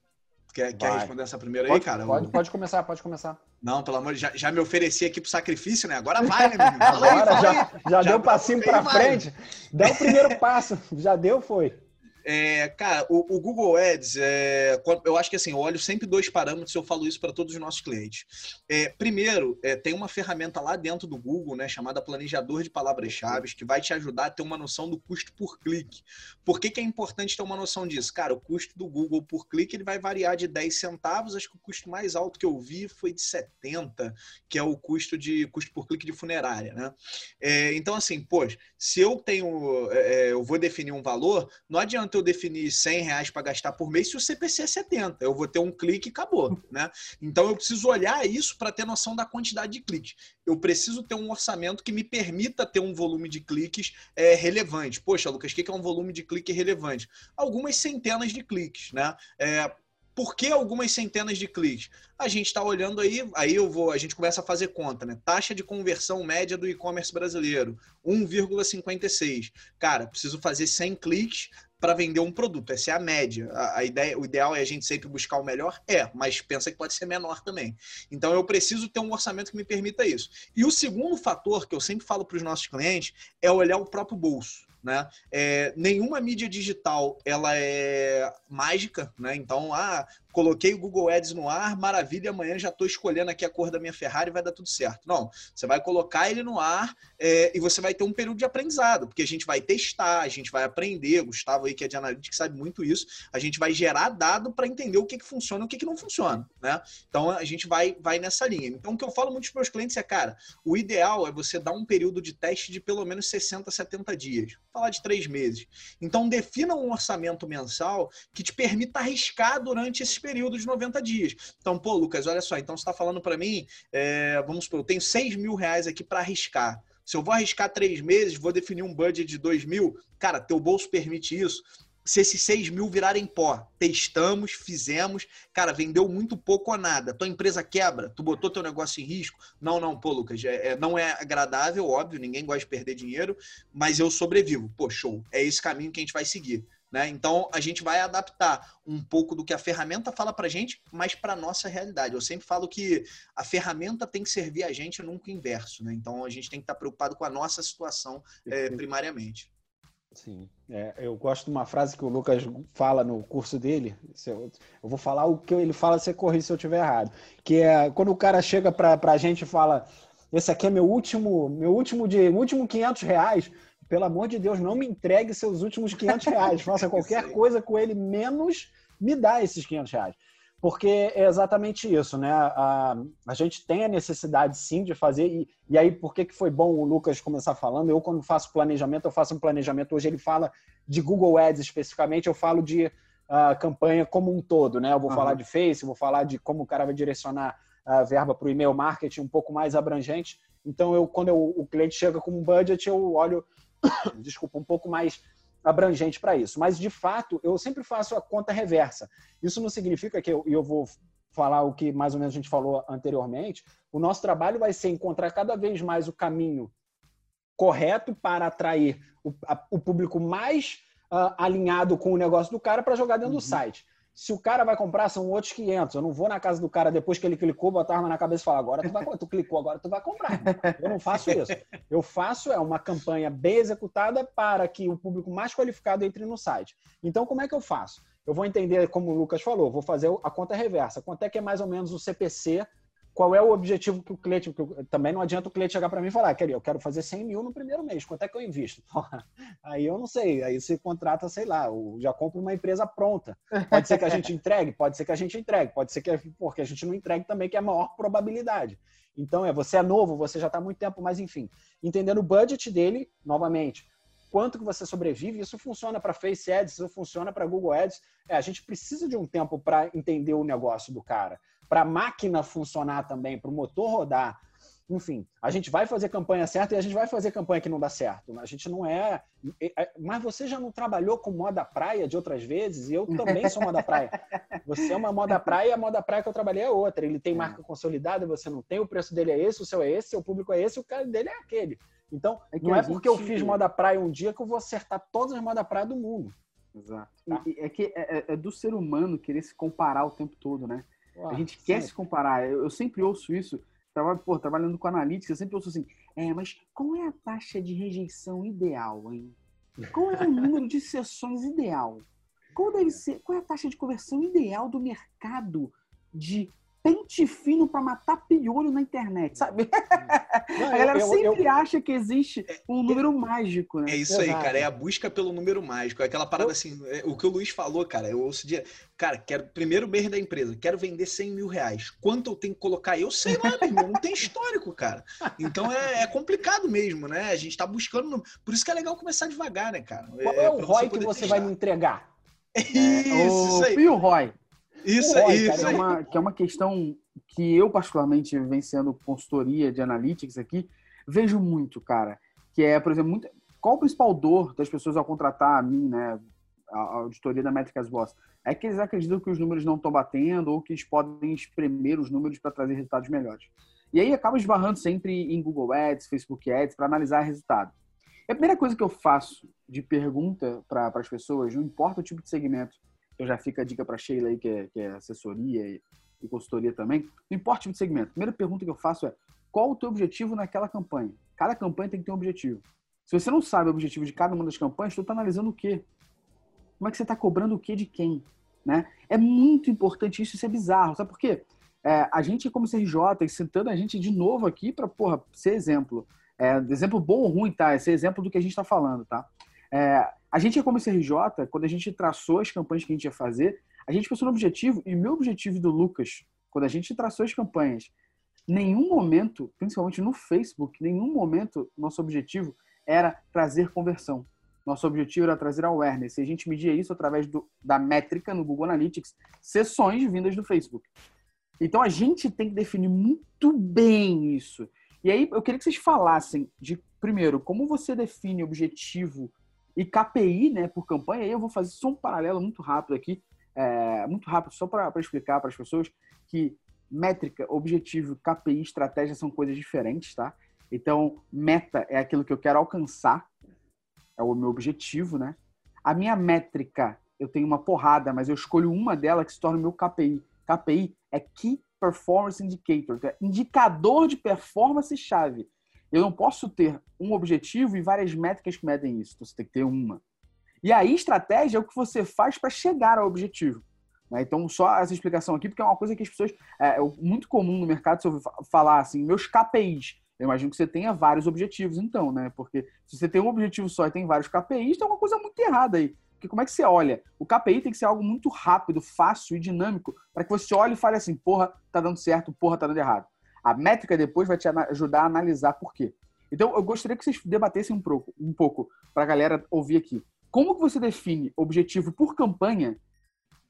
Quer, quer responder essa primeira pode, aí, cara? Pode, pode começar, pode começar. Não, pelo amor de já, já me ofereci aqui pro sacrifício, né? Agora vai, né, menino? Agora já, já, já, deu passinho para frente. Dá o primeiro [laughs] passo. Já deu, foi. É, cara, o, o, Google Ads, é, eu acho que assim, eu olho sempre dois parâmetros, eu falo isso para todos os nossos clientes. É, primeiro, é, tem uma ferramenta lá dentro do Google, né, chamada Planejador de Palavras-Chave, que vai te ajudar a ter uma noção do custo por clique. Por que, que é importante ter uma noção disso? Cara, o custo do Google por clique ele vai variar de 10 centavos, acho que o custo mais alto que eu vi foi de 70, que é o custo de custo por clique de funerária, né? É, então, assim, poxa, se eu tenho, é, eu vou definir um valor, não adianta adianta eu definir 100 reais para gastar por mês se o CPC é 70. Eu vou ter um clique e acabou. [laughs] Né? Então eu preciso olhar isso para ter noção da quantidade de cliques. Eu preciso ter um orçamento que me permita ter um volume de cliques é, relevante. Poxa, Lucas, o que é um volume de clique relevante? Algumas centenas de cliques. Né? É, por que algumas centenas de cliques? A gente está olhando aí, aí eu vou, a gente começa a fazer conta, né? Taxa de conversão média do e-commerce brasileiro, 1,56. Cara, preciso fazer 100 cliques para vender um produto. Essa é a média. A, a, ideia, o ideal é a gente sempre buscar o melhor? É, mas pensa que pode ser menor também. Então eu preciso ter um orçamento que me permita isso. E o segundo fator que eu sempre falo para os nossos clientes é olhar o próprio bolso. Né? É, nenhuma mídia digital ela é mágica, né? Então, ah, coloquei o Google Ads no ar, maravilha, amanhã já estou escolhendo aqui a cor da minha Ferrari e vai dar tudo certo. Não, você vai colocar ele no ar é, e você vai ter um período de aprendizado, porque a gente vai testar, a gente vai aprender, Gustavo aí que é de analítica sabe muito isso, a gente vai gerar dado para entender o que, que funciona e o que, que não funciona, né? Então a gente vai, vai nessa linha. Então o que eu falo muito para os meus clientes é, cara, o ideal é você dar um período de teste de pelo menos 60, 70 dias, Vou falar de três meses. Então defina um orçamento mensal que te permita arriscar durante esses período de 90 dias. Então, pô, Lucas, olha só, então você está falando para mim, é, vamos supor, eu tenho 6 mil reais aqui para arriscar. Se eu vou arriscar três meses, vou definir um budget de 2 mil, cara, teu bolso permite isso. Se esses 6 mil virarem pó, testamos, fizemos, cara, vendeu muito pouco ou nada. Tua empresa quebra, tu botou teu negócio em risco. Não, não, pô, Lucas, é, é, não é agradável, óbvio, ninguém gosta de perder dinheiro, mas eu sobrevivo. Pô, show. É esse caminho que a gente vai seguir. Né? Então, a gente vai adaptar um pouco do que a ferramenta fala para a gente, mas para a nossa realidade. Eu sempre falo que a ferramenta tem que servir a gente, nunca o inverso. Né? Então, a gente tem que estar preocupado com a nossa situação é, primariamente. Sim, é, eu gosto de uma frase que o Lucas fala no curso dele. Eu, eu vou falar o que ele fala, você corrige se eu estiver errado. Que é quando o cara chega para a gente e fala: Esse aqui é meu último, meu último de último 500 reais pelo amor de Deus, não me entregue seus últimos 500 reais. [laughs] Faça qualquer coisa com ele, menos me dá esses 500 reais. Porque é exatamente isso, né? A, a gente tem a necessidade, sim, de fazer. E, e aí, por que, que foi bom o Lucas começar falando? Eu, quando faço planejamento, eu faço um planejamento. Hoje ele fala de Google Ads especificamente, eu falo de uh, campanha como um todo, né? Eu vou uhum. falar de Face, vou falar de como o cara vai direcionar a verba para o e-mail marketing um pouco mais abrangente. Então, eu, quando eu, o cliente chega com um budget, eu olho [coughs] desculpa, um pouco mais abrangente para isso. Mas, de fato, eu sempre faço a conta reversa. Isso não significa que eu, eu vou falar o que mais ou menos a gente falou anteriormente. O nosso trabalho vai ser encontrar cada vez mais o caminho correto para atrair o, a, o público mais uh, alinhado com o negócio do cara para jogar dentro uhum. do site. Se o cara vai comprar, são outros 500. Eu não vou na casa do cara depois que ele clicou, botar a arma na cabeça e falar: agora tu vai Tu clicou, agora tu vai comprar. Eu não faço isso. Eu faço é uma campanha bem executada para que o público mais qualificado entre no site. Então, como é que eu faço? Eu vou entender, como o Lucas falou, vou fazer a conta reversa. Quanto é que é mais ou menos o CPC qual é o objetivo que o cliente. também não adianta o cliente chegar para mim e falar, querido, eu quero fazer 100 mil no primeiro mês, quanto é que eu invisto? [laughs] Aí eu não sei, aí você contrata, sei lá, já compra uma empresa pronta. Pode ser que a gente [laughs] entregue, pode ser que a gente entregue, pode ser que porque a gente não entregue também, que é a maior probabilidade. Então, é, você é novo, você já está há muito tempo, mas enfim, entendendo o budget dele, novamente, quanto que você sobrevive, isso funciona para Face Ads, isso funciona para Google Ads. É, a gente precisa de um tempo para entender o negócio do cara para a máquina funcionar também, para o motor rodar. Enfim, a gente vai fazer campanha certa e a gente vai fazer campanha que não dá certo. A gente não é. é mas você já não trabalhou com moda praia de outras vezes? E eu também sou moda praia. Você é uma moda praia e a moda praia que eu trabalhei é outra. Ele tem é. marca consolidada, você não tem, o preço dele é esse, o seu é esse, seu público é esse, o cara dele é aquele. Então, é não é porque gente... eu fiz moda praia um dia que eu vou acertar todas as moda praia do mundo. Exato. Tá? É que é, é, é, do ser humano querer se comparar o tempo todo, né? Uau, a gente quer se comparar. Eu, eu, sempre ouço isso. Trabalho, pô, trabalhando com analítica, eu sempre ouço assim, é, mas qual é a taxa de rejeição ideal, hein? Qual é o número de sessões ideal? Qual deve [laughs] ser, qual é a taxa de conversão ideal do mercado de pente fino para matar piolho na internet, sabe? Não, [laughs] a galera eu, sempre eu, acha que existe é, um número é, mágico, né? É isso Exato. aí, cara. É a busca pelo número mágico. É aquela parada assim, é, o que o Luiz falou, cara. Eu ouço dia, cara, quero primeiro mês da empresa, quero vender 100 mil reais. Quanto eu tenho que colocar? Eu sei lá, meu irmão, não tem histórico, cara. Então é, é, complicado mesmo, né? A gente tá buscando. Por isso que é legal começar devagar, né, cara? Qual é, o ROI que você testar. vai me entregar? [laughs] Isso, isso aí. E o ROI? Isso, é isso. Cara, é uma, que é uma questão que eu, particularmente, vivenciando consultoria de analytics aqui, vejo muito, cara. Que é, por exemplo, muito, qual o principal dor das pessoas ao contratar a mim, né? A, auditoria da Métricas Boss? É que eles acreditam que os números não estão batendo ou que eles podem espremer os números para trazer resultados melhores. E aí acaba esbarrando sempre em Google Ads, Facebook Ads, para analisar resultado. E a primeira coisa que eu faço de pergunta para as pessoas, não importa o tipo de segmento, eu já fica a dica para Sheila aí, que é, que é assessoria e, e, consultoria também. Não importa o tipo de segmento. A primeira pergunta que eu faço é: qual o teu objetivo naquela campanha? Cada campanha tem que ter um objetivo. Se você não sabe o objetivo de cada uma das campanhas, tu está analisando o quê? Como é que você está cobrando o quê de quem? Né? É muito importante isso, isso é bizarro. Sabe por quê? É, a gente, como CRJ, citando a gente de novo aqui para, porra, ser exemplo. É, exemplo bom ou ruim, tá? É ser exemplo do que a gente está falando, tá? É, a gente, como CRJ, quando a gente traçou as campanhas que a gente ia fazer, a gente pensou no objetivo, e o meu objetivo do Lucas, quando a gente traçou as campanhas, nenhum momento, principalmente no Facebook, nenhum momento nosso objetivo era trazer conversão. Nosso objetivo era trazer awareness. E a gente media isso através do, da métrica no Google Analytics, sessões vindas do Facebook. Então a gente tem que definir muito bem isso. E aí eu queria que vocês falassem de, primeiro, como você define objetivo e KPI, né, por campanha, eu vou fazer só um paralelo muito rápido aqui, é, muito rápido, só para explicar para as pessoas que métrica, objetivo, KPI, estratégia são coisas diferentes, tá? Então, meta é aquilo que eu quero alcançar, é o meu objetivo, né? A minha métrica, eu tenho uma porrada, mas eu escolho uma dela que se torna o meu KPI. KPI é Key Performance Indicator, é indicador de performance chave. Eu não posso ter um objetivo e várias métricas que medem isso. Então, você tem que ter uma. E aí, estratégia é o que você faz para chegar ao objetivo. Né? Então, só essa explicação aqui, porque é uma coisa que as pessoas. É, é muito comum no mercado se eu falar assim, meus KPIs. Eu imagino que você tenha vários objetivos, então, né? Porque se você tem um objetivo só e tem vários KPIs, tem uma coisa muito errada aí. Porque como é que você olha? O KPI tem que ser algo muito rápido, fácil e dinâmico, para que você olhe e fale assim, porra, tá dando certo, porra, tá dando errado. A métrica depois vai te ajudar a analisar por quê. Então, eu gostaria que vocês debatessem um pouco, um pouco para a galera ouvir aqui. Como que você define objetivo por campanha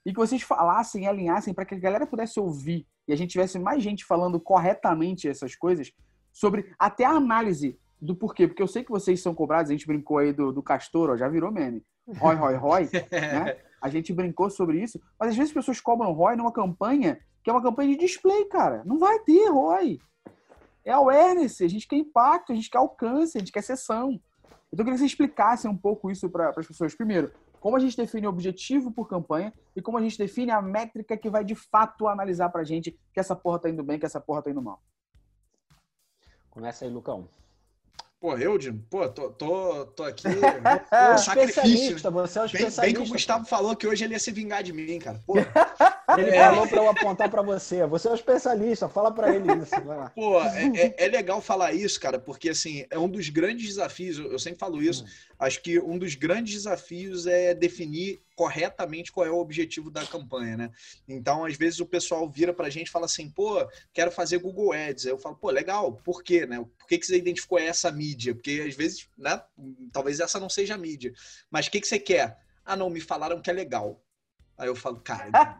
e que vocês falassem e alinhassem para que a galera pudesse ouvir e a gente tivesse mais gente falando corretamente essas coisas sobre até a análise do porquê. Porque eu sei que vocês são cobrados, a gente brincou aí do, do Castor, ó, já virou meme. Roy, Roy, Roy, [laughs] né? A gente brincou sobre isso, mas às vezes as pessoas cobram Roy numa campanha que é uma campanha de display, cara. Não vai ter ROI. É awareness, a gente quer impacto, a gente quer alcance, a gente quer sessão. Então eu queria que você explicasse um pouco isso para as pessoas. Primeiro, como a gente define o objetivo por campanha e como a gente define a métrica que vai de fato analisar para a gente que essa porra tá indo bem, que essa porra tá indo mal. Começa aí, Lucão. Pô, eu, Jim, pô, tô, tô, tô aqui. [laughs] É sacrifício. Você é um especialista. Bem, bem, que o Gustavo falou que hoje ele ia se vingar de mim, cara. Pô. [laughs] Ele é. falou para eu apontar para você. Você é um especialista, fala para ele isso. Pô, é, é, é, legal falar isso, cara, porque assim, é um dos grandes desafios, eu sempre falo isso. Hum. Acho que um dos grandes desafios é definir corretamente qual é o objetivo da campanha, né? Então, às vezes o pessoal vira pra gente e fala assim, pô, quero fazer Google Ads. Aí eu falo, pô, legal, por quê, né? Por que, que você identificou essa mídia? Porque às vezes, né, talvez essa não seja a mídia. Mas o que, que você quer? Ah, não, me falaram que é legal. Aí eu falo, cara,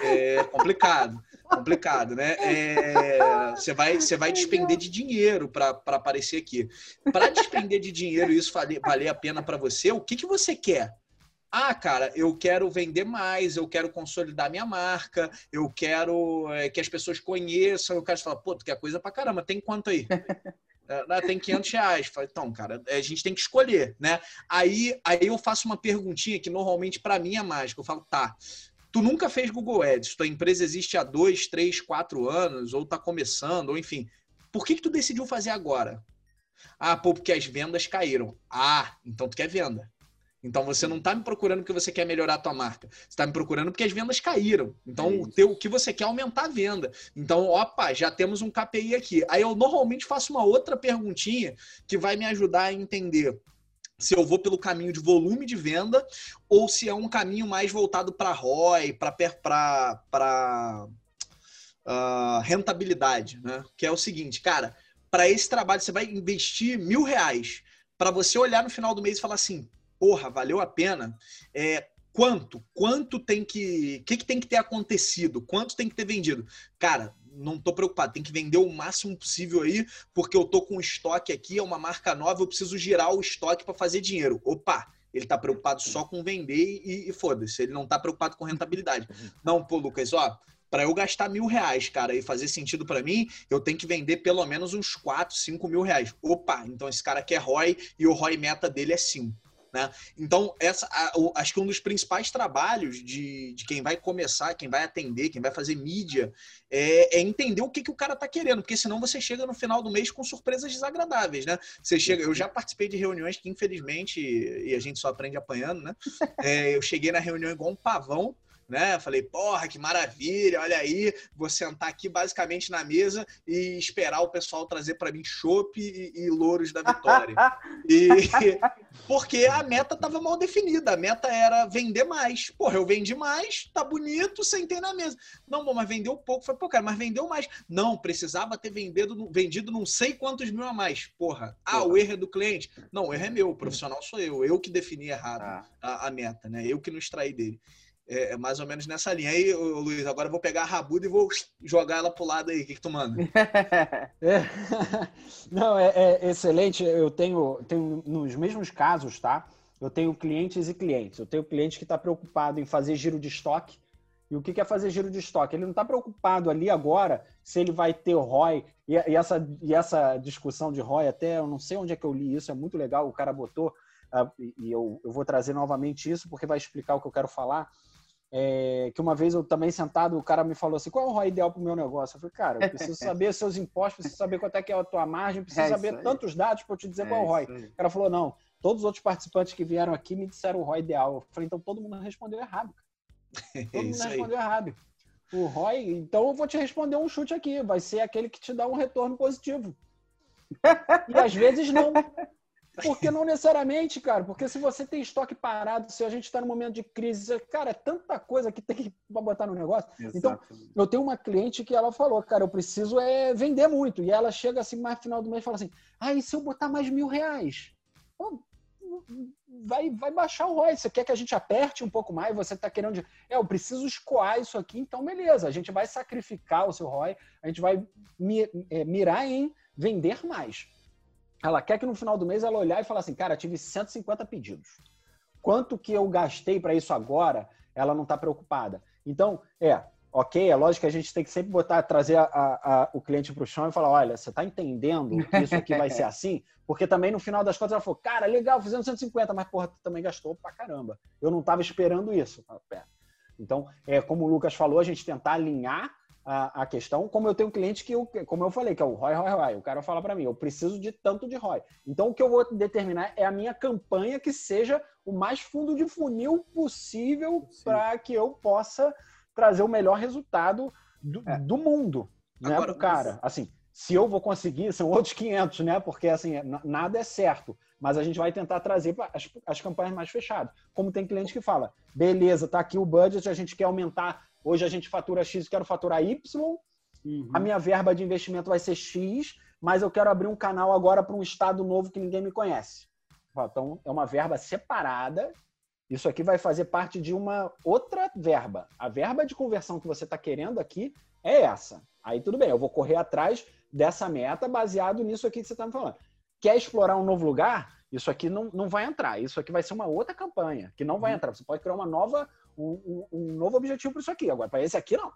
é complicado, complicado, né? É, você, vai, você vai despender de dinheiro para aparecer aqui. Para despender de dinheiro e isso valer, a pena para você, o que, que você quer? Ah, cara, eu quero vender mais, eu quero consolidar minha marca, eu quero é, que as pessoas conheçam, eu quero falar, pô, tu quer coisa pra caramba, tem quanto aí? É, tem 500 reais. Então, cara, a gente tem que escolher, né? Aí, aí eu faço uma perguntinha que normalmente para mim é mágica. Eu falo, tá, tu nunca fez Google Ads, tua empresa existe há dois, três, quatro anos, ou tá começando, ou enfim. Por que, que tu decidiu fazer agora? Ah, pô, porque as vendas caíram. Ah, então tu quer venda. Então você não está me procurando porque você quer melhorar a tua marca. Você está me procurando porque as vendas caíram. Então é o, teu, o que você quer é aumentar a venda. Então, opa, já temos um KPI aqui. Aí eu normalmente faço uma outra perguntinha que vai me ajudar a entender se eu vou pelo caminho de volume de venda ou se é um caminho mais voltado para ROI, para uh, rentabilidade, né? Que é o seguinte, cara, para esse trabalho você vai investir mil reais para você olhar no final do mês e falar assim, porra, valeu a pena. É, quanto? Quanto tem que. O que, que tem que ter acontecido? Quanto tem que ter vendido? Cara, não tô preocupado, tem que vender o máximo possível aí, porque eu tô com estoque aqui, é uma marca nova, eu preciso girar o estoque para fazer dinheiro. Opa, ele tá preocupado só com vender e, e foda-se, ele não tá preocupado com rentabilidade. Não, pô, Lucas, ó, para eu gastar mil reais, cara, e fazer sentido para mim, eu tenho que vender pelo menos uns 4, 5 mil reais. Opa, então esse cara quer ROI e o ROI meta dele é 5. Né? Então, essa, a, o, acho que um dos principais trabalhos de, de quem vai começar, quem vai atender, quem vai fazer mídia, é, é entender o que, que o cara está querendo, porque senão você chega no final do mês com surpresas desagradáveis, né? Você chega, eu já participei de reuniões que, infelizmente, e a gente só aprende apanhando, né? É, eu cheguei na reunião igual um pavão, né? Falei, porra, que maravilha, olha aí, vou sentar aqui basicamente na mesa e esperar o pessoal trazer para mim chopp e, e, louros da vitória. [laughs] e [laughs] porque a meta estava mal definida, a meta era vender mais. Porra, eu vendi mais, tá bonito, sentei na mesa. Não, bom, mas vendeu pouco. Foi, pô, cara, mas vendeu mais. Não, precisava ter vendido, vendido não sei quantos mil a mais. Porra, ah, Porra. o erro é do cliente. Não, o erro é meu, o profissional sou eu, eu que defini errado ah. a, a meta, né? Eu que não extraí dele. É, é, mais ou menos nessa linha. Aí, Luiz, agora eu vou pegar a rabuda e vou jogar ela pro lado aí. O que, que tu manda? [laughs] é. Não, é, é, excelente. Eu tenho, tenho, nos mesmos casos, tá? Eu tenho clientes e clientes. Eu tenho cliente que está preocupado em fazer giro de estoque. E o que é fazer giro de estoque? Ele não está preocupado ali agora se ele vai ter ROI. E, e, essa, e essa discussão de ROI, até eu não sei onde é que eu li isso, é muito legal. O cara botou, uh, e eu, eu vou trazer novamente isso porque vai explicar o que eu quero falar é, que uma vez eu também sentado, o cara me falou assim: qual é o ROI ideal para o meu negócio? Eu falei, cara, eu preciso [laughs] saber seus impostos, preciso saber quanto é que é a tua margem, preciso é saber tantos dados para eu te dizer é qual é o ROI. O cara falou: não, todos os outros participantes que vieram aqui me disseram o ROI ideal. Eu falei, então todo mundo respondeu errado. [laughs] Todo mundo respondeu errado. O ROI, então eu vou te responder um chute aqui, vai ser aquele que te dá um retorno positivo. E às vezes não. [laughs] Porque não necessariamente, cara. Porque se você tem estoque parado, se a gente está no momento de crise, cara, é tanta coisa que tem [laughs] que botar no negócio. Então. Então, eu tenho uma cliente que ela falou, cara, eu preciso é vender muito. E ela chega assim, mais final do mês fala assim: ah, e se eu botar mais mil reais? vai, vai baixar o ROI. Você quer que a gente aperte um pouco mais? Você está querendo. É, eu preciso escoar isso aqui, então beleza. A gente vai sacrificar o seu ROI, a gente vai é, mirar em vender mais. Ela quer que no final do mês ela olhar e falar assim, cara, tive 150 pedidos. Quanto que eu gastei para isso agora? Ela não está preocupada. Então, é, ok, é lógico que a gente tem que sempre botar, trazer a, a, o cliente para o chão e falar, olha, você está entendendo que isso aqui vai ser [laughs] assim? Porque também no final das contas ela falou, cara, legal, fizemos 150, mas porra, tu também gastou pra caramba. Eu não estava esperando isso. Então, é, como o Lucas falou, a gente tentar alinhar a, a, questão, como eu tenho um cliente que, eu, como eu falei, que é o ROI, ROI, ROI. O cara fala para mim, eu preciso de tanto de ROI. Então, o que eu vou determinar é a minha campanha que seja o mais fundo de funil possível para que eu possa trazer o melhor resultado do, é. do mundo. Né, pro cara. Assim, se eu vou conseguir, são [laughs] outros 500, né? Porque, assim, nada é certo. Mas a gente vai tentar trazer as, as campanhas mais fechadas. Como tem cliente que fala, beleza, tá aqui o budget, a gente quer aumentar Hoje a gente fatura X, quero faturar Y. Uhum. A minha verba de investimento vai ser X, mas eu quero abrir um canal agora para um estado novo que ninguém me conhece. Então, é uma verba separada. Isso aqui vai fazer parte de uma outra verba. A verba de conversão que você está querendo aqui é essa. Aí tudo bem, eu vou correr atrás dessa meta baseado nisso aqui que você está me falando. Quer explorar um novo lugar? Isso aqui não, não vai entrar. Isso aqui vai ser uma outra campanha que não vai uhum. entrar. Você pode criar uma nova, um, um novo objetivo para isso aqui. Agora, para esse aqui, não.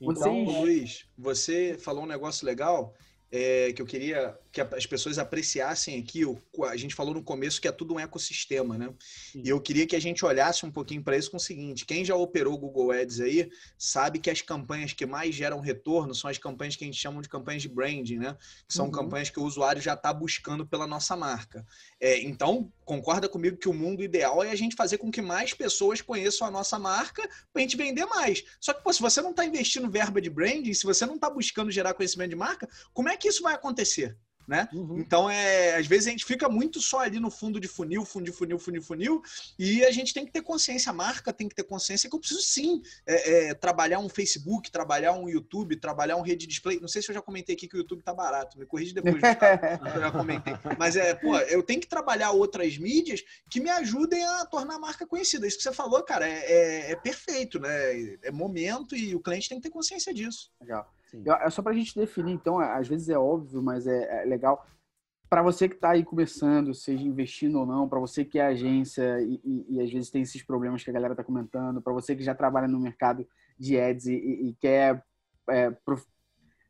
Então, Luiz, você falou um negócio legal. É, que eu queria que as pessoas apreciassem aqui. A gente falou no começo que é tudo um ecossistema, né? Sim. E eu queria que a gente olhasse um pouquinho para isso com o seguinte: quem já operou Google Ads aí sabe que as campanhas que mais geram retorno são as campanhas que a gente chama de campanhas de branding, né? Que são uhum. campanhas que o usuário já está buscando pela nossa marca. É, então, concorda comigo que o mundo ideal é a gente fazer com que mais pessoas conheçam a nossa marca para a gente vender mais. Só que, pô, se você não está investindo verba de branding, se você não está buscando gerar conhecimento de marca, como é que isso vai acontecer? né? Uhum. Então, é, às vezes a gente fica muito só ali no fundo de funil, fundo de funil, funil, funil, e a gente tem que ter consciência, a marca tem que ter consciência que eu preciso sim é, é, trabalhar um Facebook, trabalhar um YouTube, trabalhar um rede display. Não sei se eu já comentei aqui que o YouTube tá barato, me corrige depois, [laughs] eu já comentei. Mas é, pô, eu tenho que trabalhar outras mídias que me ajudem a tornar a marca conhecida. Isso que você falou, cara, é, é, é perfeito, né? É momento e o cliente tem que ter consciência disso. Legal. É só para a gente definir, então, é, às vezes é óbvio, mas é, é legal. Para você que está aí começando, seja investindo ou não, para você que é agência e, e, e, às vezes tem esses problemas que a galera está comentando, para você que já trabalha no mercado de ads e, e quer é, pro,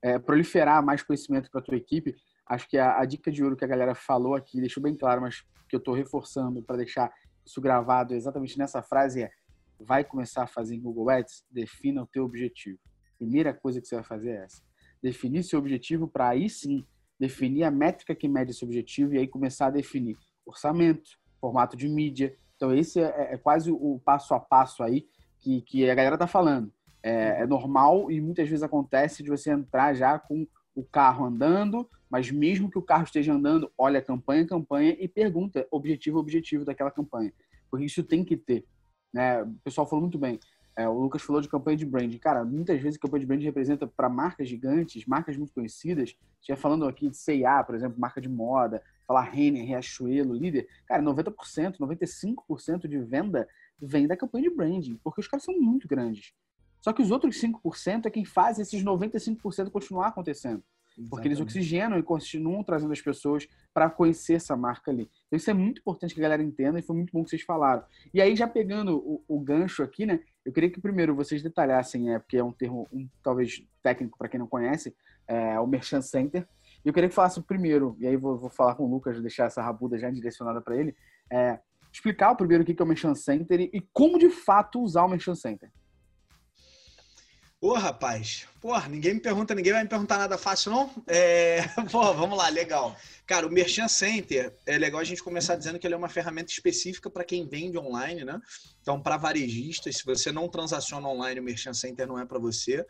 é, proliferar mais conhecimento para a tua equipe, acho que a, a, dica de ouro que a galera falou aqui, deixou bem claro, mas que eu estou reforçando para deixar isso gravado exatamente nessa frase é vai começar a fazer Google Ads, defina o teu objetivo. Primeira coisa que você vai fazer é essa. Definir seu objetivo para aí sim definir a métrica que mede esse objetivo e aí começar a definir orçamento, formato de mídia. Então, esse é, é quase o passo a passo aí que, que a galera tá falando. É, é, normal e muitas vezes acontece de você entrar já com o carro andando, mas mesmo que o carro esteja andando, olha campanha, campanha e pergunta objetivo, objetivo daquela campanha. Porque isso tem que ter. Né? O pessoal falou muito bem. É, o Lucas falou de campanha de branding. Cara, muitas vezes campanha de branding representa para marcas gigantes, marcas muito conhecidas. Já falando aqui de C&A, por exemplo, marca de moda, falar Renner, Riachuelo, líder. Cara, 90%, 95% de venda vem da campanha de branding, porque os caras são muito grandes. Só que os outros 5% é quem faz esses 95% continuar acontecendo. Exatamente. Porque eles oxigenam e continuam trazendo as pessoas para conhecer essa marca ali. Então, isso é muito importante que a galera entenda e foi muito bom que vocês falaram. E aí, já pegando o, o gancho aqui, né? Eu queria que primeiro vocês detalhassem, é, porque é um termo um, talvez técnico para quem não conhece, é, o Merchant Center. Eu queria que falasse primeiro, e aí vou, vou falar com o Lucas, deixar essa rabuda já direcionada para ele, é, explicar o primeiro o que é o Merchant Center e, e como de fato usar o Merchant Center. Ô, rapaz, porra, ninguém me pergunta, ninguém vai me perguntar nada fácil, não? É, [laughs] pô, vamos lá, legal. Cara, o Merchant Center, é legal a gente começar dizendo que ele é uma ferramenta específica para quem vende online, né? Então, para varejistas, se você não transaciona online, o Merchant Center não é para você.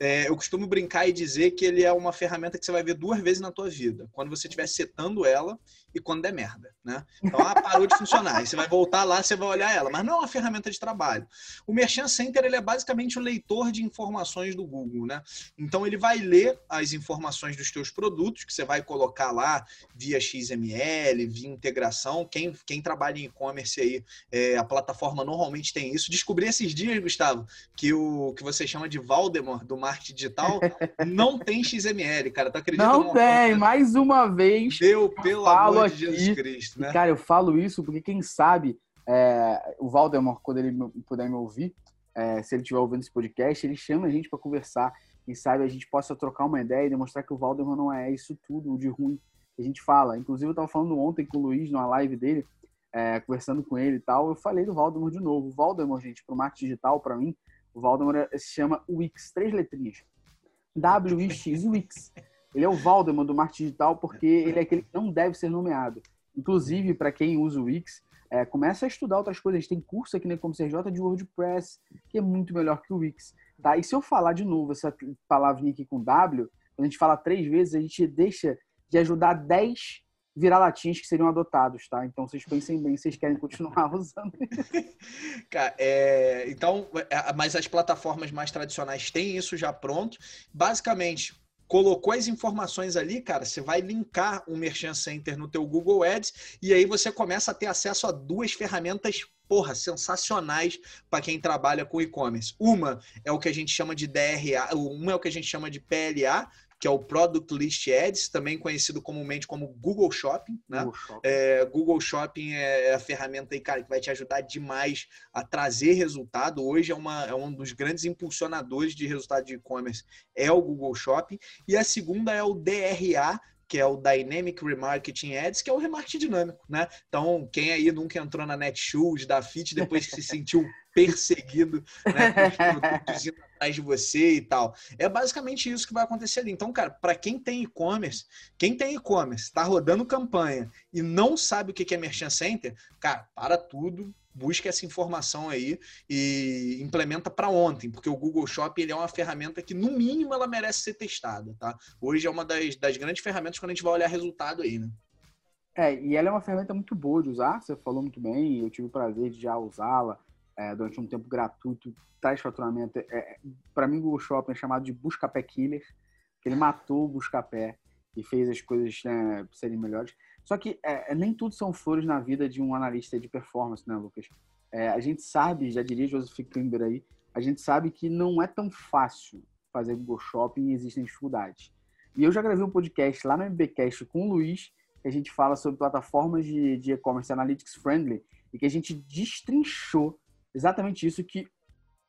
É, eu costumo brincar e dizer que ele é uma ferramenta que você vai ver duas vezes na tua vida. Quando você estiver setando ela e quando der merda, né? Então, ah, parou de funcionar. Aí você vai voltar lá, você vai olhar ela. Mas não é uma ferramenta de trabalho. O Merchant Center, ele é basicamente o leitor de informações do Google, né? Então, ele vai ler as informações dos teus produtos, que você vai colocar lá via XML, via integração. Quem, quem trabalha em e-commerce aí, é, a plataforma normalmente tem isso. Descobri esses dias, Gustavo, que o que você chama de Valdemar, do marketing digital, [laughs] não tem XML, cara. Tu acredita? Não tem, mais uma vez. Deu, pelo amor de Jesus Cristo, né? Cara, eu falo isso porque quem sabe, é, o Valdemar, quando ele puder me ouvir, é, se ele estiver ouvindo esse podcast, ele chama a gente para conversar. Quem sabe a gente possa trocar uma ideia e demonstrar que o Valdemar não é isso tudo de ruim que a gente fala. Inclusive, eu estava falando ontem com o Luiz numa live dele, é, conversando com ele e tal. Eu falei do Valdemar de novo. O Valdemar, gente, para o marketing digital, para mim, o Valdemar se chama Wix, três letrinhas. W-I-X, Wix. Ele é o Valdemar do marketing digital porque ele é aquele que não deve ser nomeado. Inclusive, para quem usa o Wix, é, começa a estudar outras coisas. Tem curso aqui na Como CJ de WordPress, que é muito melhor que o Wix. Tá? E se eu falar de novo essa palavrinha aqui com W, quando a gente fala três vezes, a gente deixa de ajudar 10 vira-latinhas que seriam adotados, tá? Então vocês pensem bem, vocês querem continuar [laughs] usando. Cara, é, então, é, mas as plataformas mais tradicionais têm isso já pronto. Basicamente, colocou as informações ali, cara, você vai linkar o Merchant Center no teu Google Ads e aí você começa a ter acesso a duas ferramentas porra, sensacionais para quem trabalha com e-commerce. Uma é o que a gente chama de DRA, uma é o que a gente chama de PLA, que é o Product List Ads, também conhecido comumente como Google Shopping. Né? Google Shopping, é, Google Shopping é a ferramenta aí, cara, que vai te ajudar demais a trazer resultado. Hoje é, uma, é um dos grandes impulsionadores de resultado de e-commerce, é o Google Shopping. E a segunda é o DRA, que é o Dynamic Remarketing Ads, que é o remarketing dinâmico, né? Então, quem aí nunca entrou na Netshoes, da Fit, depois que se sentiu perseguido, né, indo atrás de você e tal. É basicamente isso que vai acontecer ali. Então, cara, para quem tem e-commerce, quem tem e-commerce, está rodando campanha e não sabe o que é Merchant Center, cara, para tudo, busca essa informação aí e implementa para ontem, porque o Google Shopping ele é uma ferramenta que, no mínimo, ela merece ser testada, tá? Hoje é uma das, das grandes ferramentas quando a gente vai olhar resultado aí, né? É, e ela é uma ferramenta muito boa de usar, você falou muito bem, eu tive o prazer de já usá-la é, durante um tempo gratuito, traz faturamento. É, para mim, o Google Shopping é chamado de Buscapé Killer, que ele matou o Buscapé e fez as coisas né, serem melhores. Só que é, é, nem tudo são flores na vida de um analista de performance, né, Lucas? É, a gente sabe, já diria Joseph Klimber aí, a gente sabe que não é tão fácil fazer Google Shopping e existem dificuldades. E eu já gravei um podcast lá no MBcast com o Luiz, que a gente fala sobre plataformas de e-commerce analytics friendly e que a gente destrinchou exatamente isso que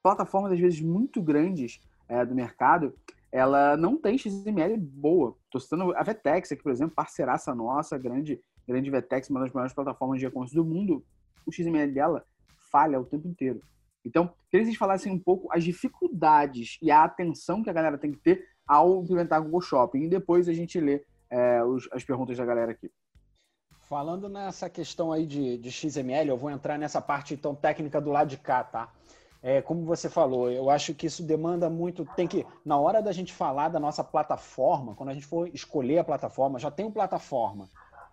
plataformas às vezes muito grandes é, do mercado ela não tem XML boa. Estou citando a Vetex aqui, por exemplo, parceiraça nossa, grande, grande Vetex, uma das maiores plataformas de e-commerce do mundo. O XML dela falha o tempo inteiro. Então, queria que vocês falassem um pouco as dificuldades e a atenção que a galera tem que ter ao implementar Google Shopping. E depois a gente lê é, os, as perguntas da galera aqui. Falando nessa questão aí de, de XML, eu vou entrar nessa parte então técnica do lado de cá, tá? É, como você falou, eu acho que isso demanda muito. Tem que, na hora da gente falar da nossa plataforma, quando a gente for escolher a plataforma, já tenho plataforma,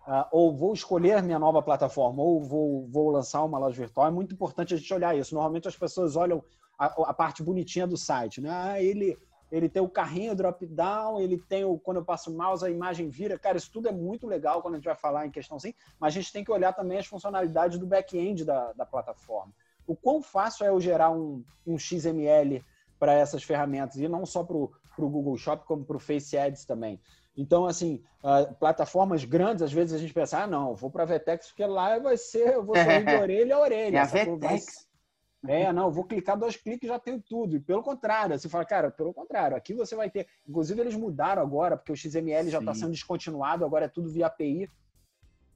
uh, ou vou escolher minha nova plataforma, ou vou, vou lançar uma loja virtual, é muito importante a gente olhar isso. Normalmente as pessoas olham a, a parte bonitinha do site, né? Ah, ele, ele tem o carrinho drop-down, ele tem o. Quando eu passo o mouse, a imagem vira. Cara, isso tudo é muito legal quando a gente vai falar em questão assim, mas a gente tem que olhar também as funcionalidades do back-end da, da plataforma o quão fácil é eu gerar um, um XML para essas ferramentas, e não só para o Google Shop, como para o Face Ads também. Então, assim, uh, plataformas grandes, às vezes a gente pensa, ah, não, vou para a Vetex, porque lá vai ser, eu vou sair de [laughs] orelha a orelha. É a Vetex. É, não, vou clicar dois cliques já tenho tudo. E pelo contrário, você fala, cara, pelo contrário, aqui você vai ter. Inclusive, eles mudaram agora, porque o XML já está sendo descontinuado, agora é tudo via API,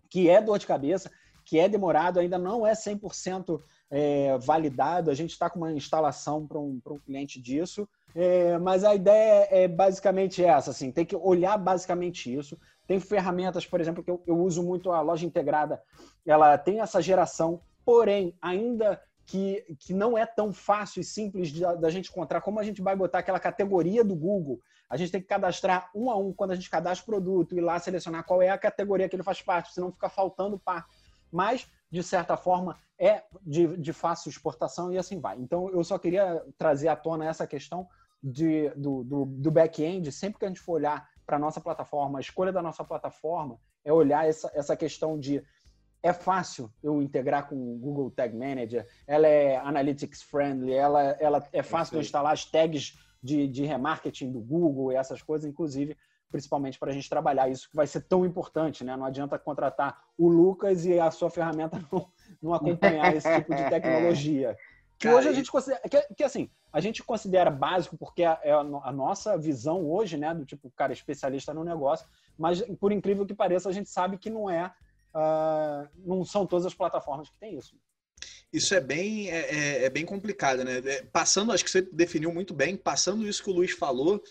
que é dor de cabeça, que é demorado, ainda não é 100% é, validado. A gente está com uma instalação para um, um cliente disso. É, mas a ideia é basicamente essa, assim, tem que olhar basicamente isso. Tem ferramentas, por exemplo, que eu, eu uso muito a loja integrada, ela tem essa geração, porém, ainda que, que não é tão fácil e simples da gente encontrar, como a gente vai botar aquela categoria do Google. A gente tem que cadastrar um a um quando a gente cadastra o produto e lá selecionar qual é a categoria que ele faz parte, senão fica faltando parte. Mas de certa forma, é de, de fácil exportação e assim vai. Então, eu só queria trazer à tona essa questão de, do, do, do back-end. Sempre que a gente for olhar para a nossa plataforma, a escolha da nossa plataforma é olhar essa, essa questão de é fácil eu integrar com o Google Tag Manager, ela é analytics friendly, ela, ela é fácil de instalar as tags de, de remarketing do Google e essas coisas, inclusive principalmente para a gente trabalhar isso que vai ser tão importante, né? Não adianta contratar o Lucas e a sua ferramenta [laughs] não, não acompanhar esse tipo de [laughs] tecnologia. Que hoje a gente considera, que, que, assim, a gente considera básico porque é, é a, a, nossa visão hoje, né, do tipo, cara, especialista no negócio, mas por incrível que pareça, a gente sabe que não é, uh, não são todas as plataformas que têm isso. Isso é bem, é, é, é bem complicado, né? É, passando, acho que você definiu muito bem, passando isso que o Luiz falou,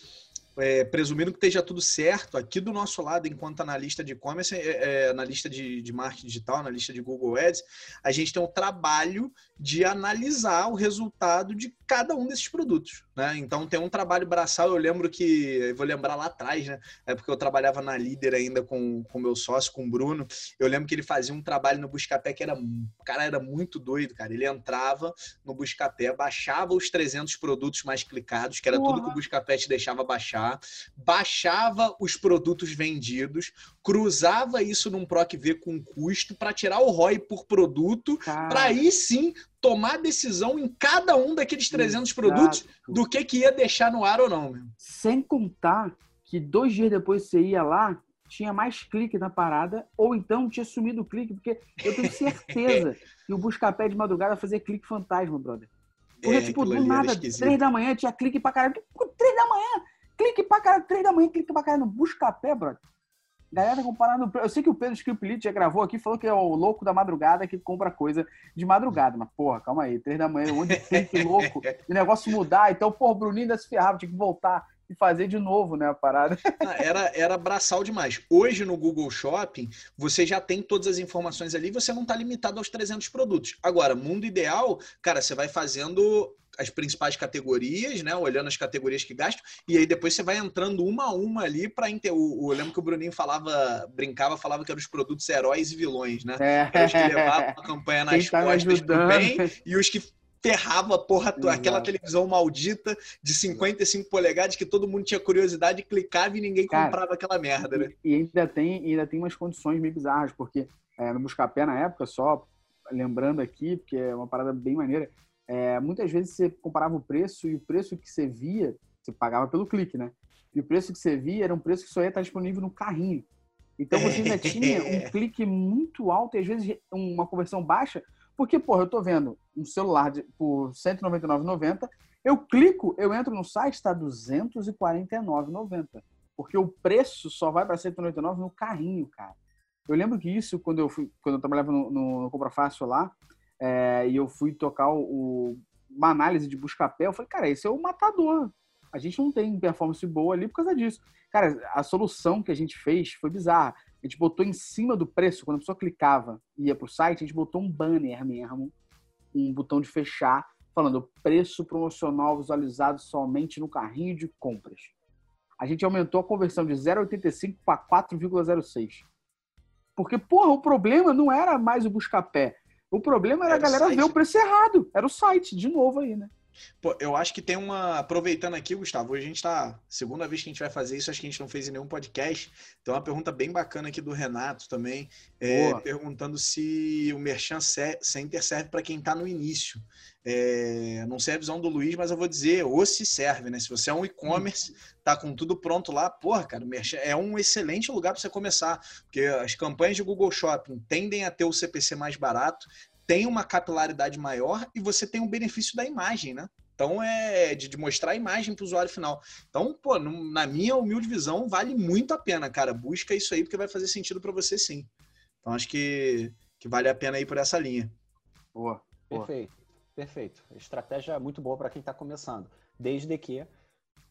é, presumindo que esteja tudo certo, aqui do nosso lado, enquanto analista de e-commerce, é, é, analista de, de marketing digital, analista de Google Ads, a gente tem o trabalho de analisar o resultado de cada um desses produtos. Né? Então tem um trabalho braçal, eu lembro que, eu vou lembrar lá atrás, né? É porque eu trabalhava na líder ainda com o meu sócio, com o Bruno. Eu lembro que ele fazia um trabalho no Buscapé que era, o cara era muito doido, cara. Ele entrava no Buscapé, baixava os 300 produtos mais clicados, que era tudo que o Buscapé te deixava baixar, baixava os produtos vendidos, cruzava isso num PROC V com custo para tirar o ROI por produto, para aí sim tomar decisão em cada um daqueles 300 Exato. produtos do que, que ia deixar no ar ou não. Meu. Sem contar que dois dias depois você ia lá, tinha mais clique na parada, ou então tinha sumido o clique, porque eu tenho [laughs] certeza que o Buscapé de madrugada fazia clique fantasma, brother. Porque, é, tipo, do nada, três da manhã tinha clique pra caralho. Três da manhã, clique pra caralho, três da manhã, clique pra caralho no Buscapé, brother. Galera comparando. Eu sei que o Pedro Scriplit já gravou aqui, falou que é o louco da madrugada que compra coisa de madrugada. Mas, porra, calma aí, três da manhã, onde clique louco, o negócio mudar. Então, porra, o Bruninho ainda se ferrava, tinha que voltar e fazer de novo, né, a parada. Era, era braçal demais. Hoje no Google Shopping, você já tem todas as informações ali, você não está limitado aos 300 produtos. Agora, mundo ideal, cara, você vai fazendo as principais categorias, né? Olhando as categorias que gastam, e aí depois você vai entrando uma a uma ali para o, eu lembro que o Bruninho falava, brincava, falava que eram os produtos heróis e vilões, né? É. Os que levavam a campanha [laughs] nas tá costas bem e os que ferrava porra, Exato. aquela televisão maldita de 55 polegadas que todo mundo tinha curiosidade, clicava e ninguém Cara, comprava aquela merda, né? E ainda tem, ainda tem umas condições meio bizarras, porque é, no Buscapé, na época, só lembrando aqui, porque é uma parada bem maneira, é, muitas vezes você comparava o preço e o preço que você via, você pagava pelo clique, né? E o preço que você via era um preço que só ia estar disponível no carrinho. Então você ainda tinha um [laughs] clique muito alto e às vezes uma conversão baixa, porque, porra, eu tô vendo um celular de, por R$ 199,90, eu clico, eu entro no site, está R$ 249,90. Porque o preço só vai para 199 no carrinho, cara. Eu lembro que isso, quando eu fui, quando eu trabalhava no, no, no Compra Fácil lá, é, e eu fui tocar o, uma análise de busca-pé, eu falei, cara, esse é o matador. A gente não tem performance boa ali por causa disso. Cara, a solução que a gente fez foi bizarra. A gente botou em cima do preço, quando a pessoa clicava e ia para o site, a gente botou um banner mesmo, um botão de fechar, falando preço promocional visualizado somente no carrinho de compras. A gente aumentou a conversão de 0,85 para 4,06. Porque, porra, o problema não era mais o busca-pé. O problema era, era a galera ver o preço errado. Era o site, de novo aí, né? Pô, eu acho que tem uma. Aproveitando aqui, Gustavo, hoje a gente tá. Segunda vez que a gente vai fazer isso, acho que a gente não fez em nenhum podcast. Então, uma pergunta bem bacana aqui do Renato também, é, perguntando se o Merchan Center serve para quem está no início. É, não sei a visão do Luiz, mas eu vou dizer, ou se serve, né? Se você é um e-commerce, tá com tudo pronto lá, porra, cara, é um excelente lugar para você começar, porque as campanhas de Google Shopping tendem a ter o CPC mais barato, tem uma capilaridade maior e você tem o benefício da imagem, né? Então é de, de mostrar a imagem para o usuário final. Então, pô, no, na minha humilde visão, vale muito a pena, cara. Busca isso aí porque vai fazer sentido para você sim. Então acho que, que vale a pena ir por essa linha. Boa. Perfeito, perfeito. Estratégia muito boa para quem está começando, desde que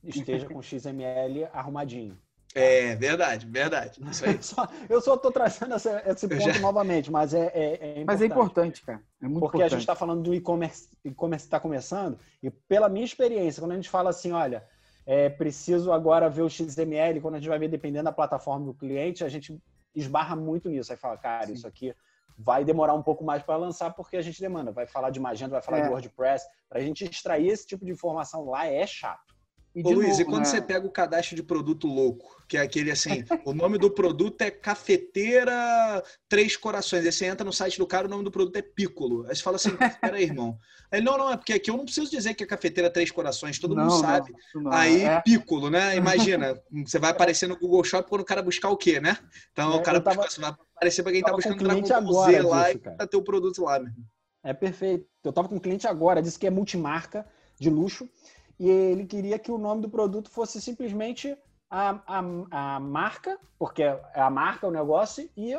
esteja com [laughs] XML arrumadinho. É, verdade, verdade. Isso aí. [laughs] eu só estou trazendo esse, esse ponto já... novamente, mas é, é, é, importante. Mas é importante, cara. É muito Porque importante. a gente está falando do e-commerce e-commerce está começando, e pela minha experiência, quando a gente fala assim, olha, é preciso agora ver o XML, quando a gente vai ver, dependendo da plataforma do cliente, a gente esbarra muito nisso. Aí fala, cara, Sim. isso aqui vai demorar um pouco mais para lançar, porque a gente demanda. Vai falar de Magento, vai falar é. de WordPress. Para a gente extrair esse tipo de informação lá é chato. E Ô, Luiz, novo, e quando né? você pega o cadastro de produto louco, que é aquele assim, o nome do produto é Cafeteira Três Corações. Aí você entra no site do cara, o nome do produto é Piccolo. Aí você fala assim, [laughs] peraí, irmão. Aí, não, não, é porque aqui eu não preciso dizer que é Cafeteira Três Corações, todo não, mundo sabe. Não, não, Aí, é. Piccolo, né? Imagina, [laughs] você vai aparecer no Google Shop quando o cara buscar o quê, né? Então, é, o cara tava, busca, vai aparecer para quem tá buscando Dragon Ball Z lá disso, e tá ter o produto lá, mesmo. É perfeito. Eu tava com um cliente agora, disse que é multimarca de luxo e ele queria que o nome do produto fosse simplesmente a, a, a marca, porque é a marca, o negócio, e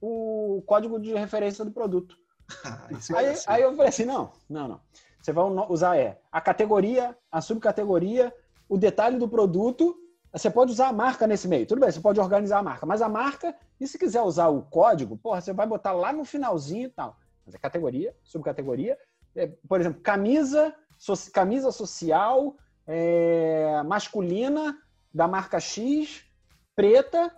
o código de referência do produto. Ah, aí, é assim. aí eu falei assim, não, não, não. Você vai usar é a categoria, a subcategoria, o detalhe do produto. Você pode usar a marca nesse meio. Tudo bem, você pode organizar a marca. Mas a marca, e se quiser usar o código, porra, você vai botar lá no finalzinho e tal. Mas é categoria, subcategoria. É, por exemplo, camisa so, camisa social é, masculina da marca X, preta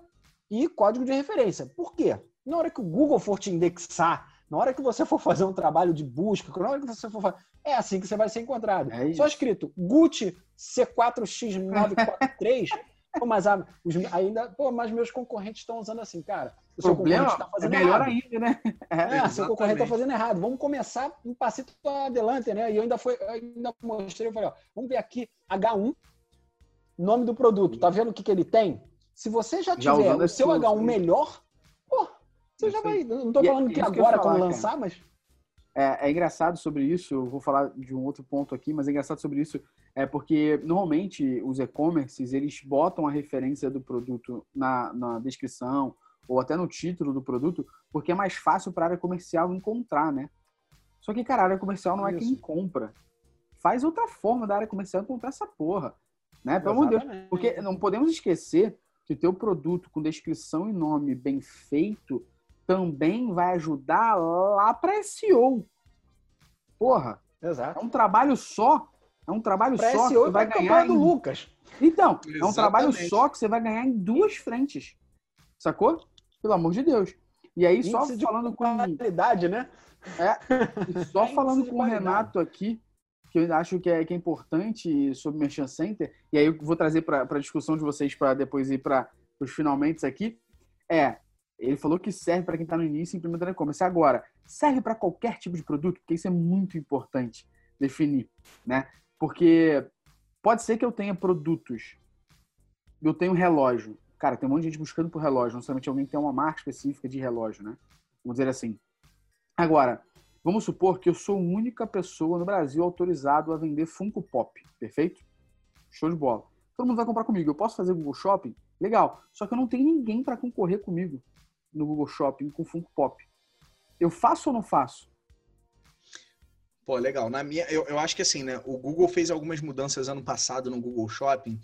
e código de referência. Por quê? Na hora que o Google for te indexar, na hora que você for fazer um trabalho de busca, na hora que você for fazer, é assim que você vai ser encontrado. É Só escrito Gucci C4X943 Pô, mas a, os, ainda, pô, mas meus concorrentes estão usando assim, cara. O seu Problema, concorrente está fazendo é melhor errado. ainda, né? É, é seu concorrente está fazendo errado. Vamos começar um passito adelante, né? E eu ainda, foi, eu ainda mostrei, eu falei, ó, vamos ver aqui H1, nome do produto, tá vendo o que, que ele tem? Se você já Já tiver usando o seu tool, H1 sim. melhor, pô, você já vai. Não tô E é falando que agora, quando falar, lançar, mas. É, é engraçado sobre isso, eu vou falar de um outro ponto aqui, mas é engraçado sobre isso, é porque normalmente os e-commerces, eles botam a referência do produto na, na descrição ou até no título do produto, porque é mais fácil para a área comercial encontrar, né? Só que, cara, a área comercial não é quem compra. Faz outra forma da área comercial encontrar essa porra, né? Pelo amor de Deus. Porque não podemos esquecer que o teu produto com descrição e nome bem feito também vai ajudar lá para SEO. Porra, é Exato. um trabalho só. É um trabalho Pra só que SEO você e vai pra ganhar. do Em... Lucas. Então, é um trabalho Exatamente. só que você vai ganhar em duas frentes. Sacou? Pelo amor de Deus. E aí, só Índice falando com. qualidade, né? E [laughs] só Índice falando com o. Renato aqui, que eu acho que é, que é importante sobre o Merchant Center, e aí eu vou trazer para a discussão de vocês para depois ir para os finalmente aqui, é, ele falou que serve para quem está no início implementando e-commerce. Agora, serve para qualquer tipo de produto? Porque isso é muito importante definir, né? Porque pode ser que eu tenha produtos, eu tenho relógio. Cara, tem um monte de gente buscando por relógio, não somente alguém que tem uma marca específica de relógio, né? Vamos dizer assim. Agora, vamos supor que eu sou a única pessoa no Brasil autorizado a vender Funko Pop, perfeito? Show de bola. Todo mundo vai comprar comigo. Eu posso fazer Google Shopping? Legal. Só que eu não tenho ninguém para concorrer comigo no Google Shopping com Funko Pop. Eu faço ou não faço? Pô, legal. Na minha, eu, eu acho que assim, né? O Google fez algumas mudanças ano passado no Google Shopping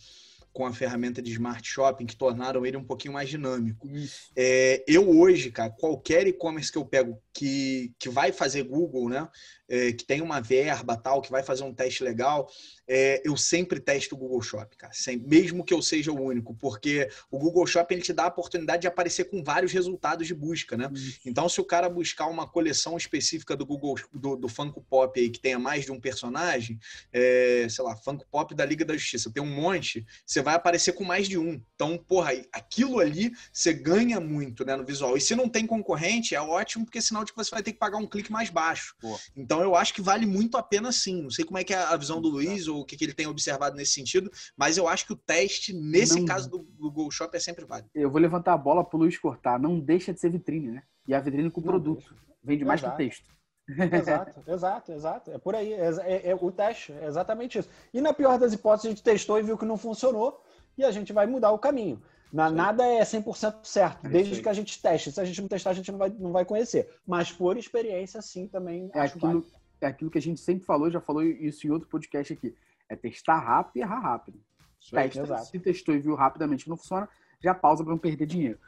com a ferramenta de Smart Shopping que tornaram ele um pouquinho mais dinâmico. É, eu hoje, cara, qualquer e-commerce que eu pego que, que vai fazer Google, né? é, que tem uma verba tal, que vai fazer um teste legal, é, eu sempre testo o Google Shopping, cara. Sempre, mesmo que eu seja o único, porque o Google Shopping ele te dá a oportunidade de aparecer com vários resultados de busca, né? Então, se o cara buscar uma coleção específica do Google, do, do Funko Pop aí, que tenha mais de um personagem, é, sei lá, Funko Pop da Liga da Justiça, tem um monte, você vai aparecer com mais de um. Então, porra, aquilo ali você ganha muito né, no visual. E se não tem concorrente, é ótimo, porque sinal de que você vai ter que pagar um clique mais baixo. Pô. Então, eu acho que vale muito a pena sim. Não sei como é que é a visão do Luiz ou o que, que ele tem observado nesse sentido, mas eu acho que o teste, nesse Não. caso do Google Shop, é sempre válido. Eu vou levantar a bola pro Luiz cortar. Não deixa de ser vitrine, né? E a vitrine com o produto. Vende mais que o Exato. texto. Exato, [laughs] exato, exato. É por aí. É, é- é o teste, é exatamente isso. E na pior das hipóteses, a gente testou e viu que não funcionou e a gente vai mudar o caminho. Na, nada é 100% certo, É desde que a gente teste. Se a gente não testar, a gente não vai, não vai conhecer. Mas por experiência, sim, também É acho válido. aquilo, é aquilo que a gente sempre falou, já falou isso em outro podcast aqui. É testar rápido e errar rápido. Isso. Testa, se testou e viu rapidamente que não funciona, já pausa para não perder dinheiro.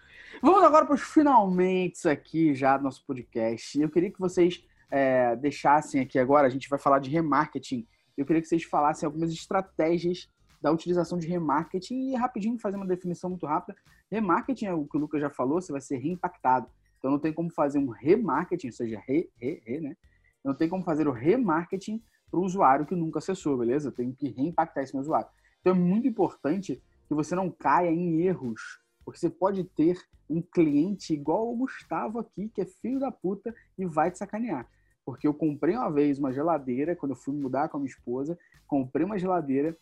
Vamos agora para os finalmente aqui já do nosso podcast. Eu queria que vocês é, deixassem aqui agora, a gente vai falar de remarketing. Eu queria que vocês falassem algumas estratégias da utilização de remarketing e rapidinho fazer uma definição muito rápida. Remarketing é o que o Lucas já falou, você vai ser reimpactado. Então não tem como fazer um remarketing, ou seja, re, re, re, né? Não tem como fazer o remarketing para o usuário que nunca acessou, beleza? Tenho que reimpactar esse meu usuário. Então é muito importante que você não caia em erros, porque você pode ter um cliente igual o Gustavo aqui, que é filho da puta e vai te sacanear. Porque eu comprei uma vez uma geladeira, quando eu fui mudar com a minha esposa, comprei uma geladeira,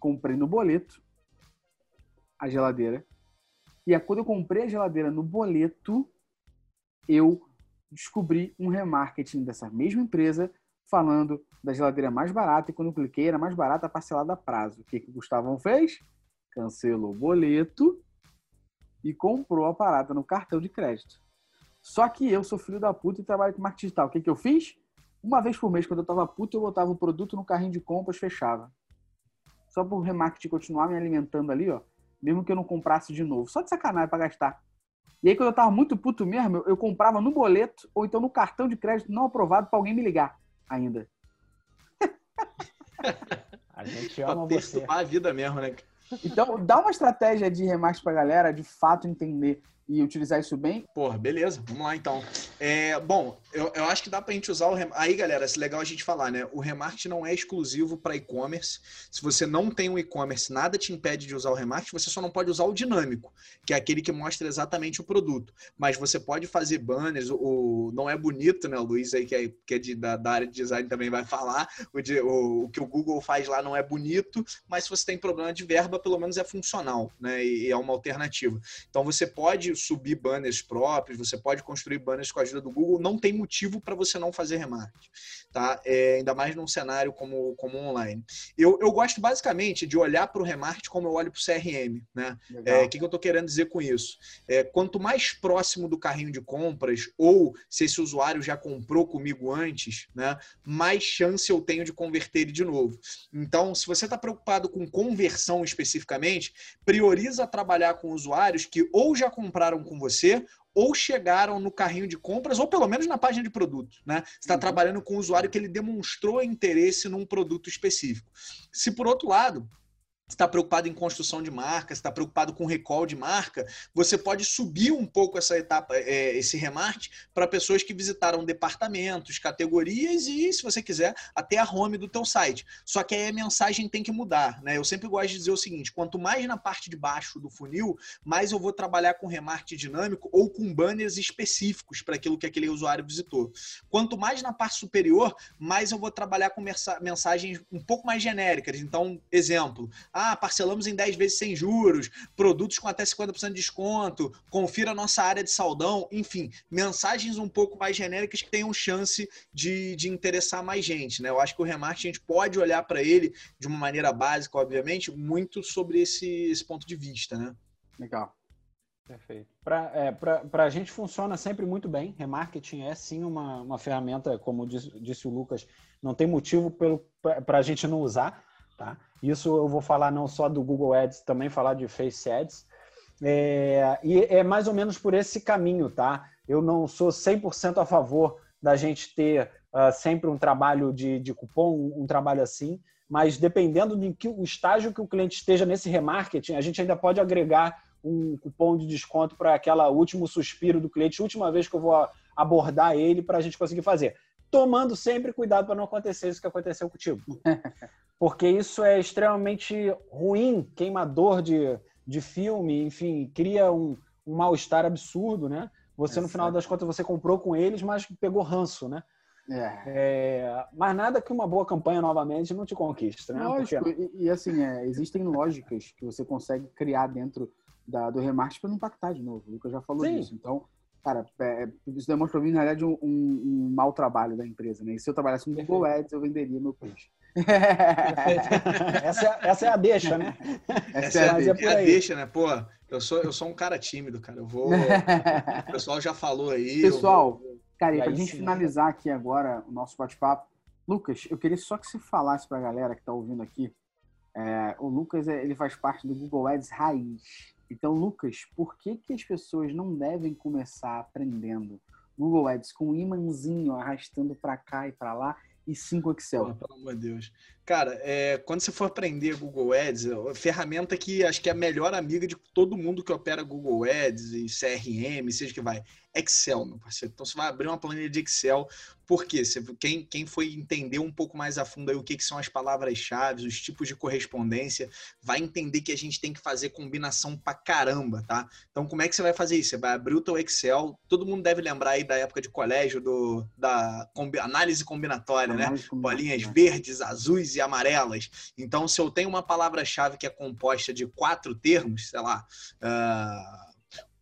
comprei no boleto a geladeira. E quando eu comprei a geladeira no boleto, eu descobri um remarketing dessa mesma empresa falando da geladeira mais barata e quando eu cliquei era mais barata parcelada a prazo. O que, que o Gustavão fez? Cancelou o boleto e comprou a parada no cartão de crédito. Só que eu sou filho da puta e trabalho com marketing digital. O que, que eu fiz? Uma vez por mês, quando eu tava puto, eu botava o produto no carrinho de compras, fechava. Só por remarketing continuar me alimentando ali, ó. Mesmo que eu não comprasse de novo. Só de sacanagem pra gastar. E aí, quando eu tava muito puto mesmo, eu, eu comprava no boleto ou então no cartão de crédito não aprovado pra alguém me ligar ainda. [laughs] A gente Pra ama você. perturbar a vida mesmo, né? Então, dá uma estratégia de remarketing pra galera, de fato entender e utilizar isso bem? Porra, beleza, vamos lá então. É, bom, eu, eu acho que dá para a gente usar o remarketing. Aí, galera, é legal a gente falar, né? O remarketing não é exclusivo para e-commerce. Se você não tem um e-commerce, nada te impede de usar o remarketing, você só não pode usar o dinâmico, que é aquele que mostra exatamente o produto. Mas você pode fazer banners, o, não é bonito, né? O Luiz aí, que é, que é de, da, da, área de design também vai falar. O, de, o, o, que o Google faz lá não é bonito, mas se você tem problema de verba, pelo menos é funcional, né? E, e é uma alternativa. Então você pode subir banners próprios, você pode construir banners com a ajuda do Google, não tem motivo para você não fazer remarketing, tá? É, ainda mais num cenário como, como online. Eu, eu gosto basicamente de olhar para o remarketing como eu olho para o CRM, né? O é, que, que eu estou querendo dizer com isso? É, quanto mais próximo do carrinho de compras, ou se esse usuário já comprou comigo antes, né? Mais chance eu tenho de converter ele de novo. Então, se você está preocupado com conversão especificamente, prioriza trabalhar com usuários que ou já compraram com você ou chegaram no carrinho de compras, ou pelo menos na página de produto. Né? Você está uhum. trabalhando com um usuário que ele demonstrou interesse num produto específico. Se por outro lado, está preocupado em construção de marca, está preocupado com recall de marca, você pode subir um pouco essa etapa, é, esse remate para pessoas que visitaram departamentos, categorias e, se você quiser, até a home do teu site. Só que aí a mensagem tem que mudar, né? Eu sempre gosto de dizer o seguinte: quanto mais na parte de baixo do funil, mais eu vou trabalhar com remate dinâmico ou com banners específicos para aquilo que aquele usuário visitou. Quanto mais na parte superior, mais eu vou trabalhar com mensagens um pouco mais genéricas. Então, exemplo, ah, parcelamos em 10 vezes sem juros, produtos com até 50% de desconto, confira a nossa área de saldão, enfim, mensagens um pouco mais genéricas que tenham chance de, de interessar mais gente, né? Eu acho que o remarketing a gente pode olhar para ele de uma maneira básica, obviamente, muito sobre esse, esse ponto de vista, né? Legal. Perfeito. Para é, a gente funciona sempre muito bem. Remarketing é sim uma, uma ferramenta, como disse, disse o Lucas, não tem motivo para a gente não usar. Tá? Isso eu vou falar não só do Google Ads, também falar de Face Ads. É, e é mais ou menos por esse caminho, tá? Eu não sou 100% a favor da gente ter uh, sempre um trabalho de, de cupom, um, trabalho assim, mas dependendo do o estágio que o cliente esteja nesse remarketing, a gente ainda pode agregar um cupom de desconto para aquela último suspiro do cliente, última vez que eu vou abordar ele para a gente conseguir fazer tomando sempre cuidado para não acontecer isso que aconteceu contigo. [laughs] Porque isso é extremamente ruim, queimador de, de filme, enfim, cria um, um mal-estar absurdo, né? Você, é no final das contas, você comprou com eles, mas pegou ranço, né? É. É, mas nada que uma boa campanha novamente não te conquista, né? Lógico, Porque... e, e, assim, é, existem lógicas que você consegue criar dentro da, do remarketing para não impactar de novo. O Lucas já falou Sim. disso. Então, Cara, é, isso demonstra para mim, na verdade, um, um, um, mau trabalho da empresa, né? E se eu trabalhasse com Google Ads, eu venderia meu peixe. essa, é, essa é a deixa, né? [laughs] Essa, essa é, a, é, é a deixa, né? Pô, eu sou, eu sou um cara tímido, cara. Eu vou. [laughs] o pessoal já falou aí. Pessoal, vou... cara, e pra gente sim, finalizar aqui agora o nosso bate-papo, Lucas, eu queria só que você falasse pra galera que tá ouvindo aqui. É, o Lucas, ele faz parte do Google Ads Raiz. Então, Lucas, por que, que as pessoas não devem começar aprendendo Google Ads com um imãzinho arrastando para cá e para lá e cinco Excel? Pelo amor de Deus. Cara, é, quando você for aprender Google Ads, é ferramenta que acho que é a melhor amiga de todo mundo que opera Google Ads e CRM, seja que vai. Excel, meu parceiro. Então você vai abrir uma planilha de Excel, porque você, quem, quem foi entender um pouco mais a fundo aí o que, que são as palavras-chave, os tipos de correspondência, vai entender que a gente tem que fazer combinação pra caramba, tá? Então, como é que você vai fazer isso? Você vai abrir o teu Excel, todo mundo deve lembrar aí da época de colégio, do, da combi, análise combinatória, né? análise né? Combinatória. Bolinhas verdes, azuis e amarelas. Então, se eu tenho uma palavra-chave que é composta de quatro termos, sei lá, uh,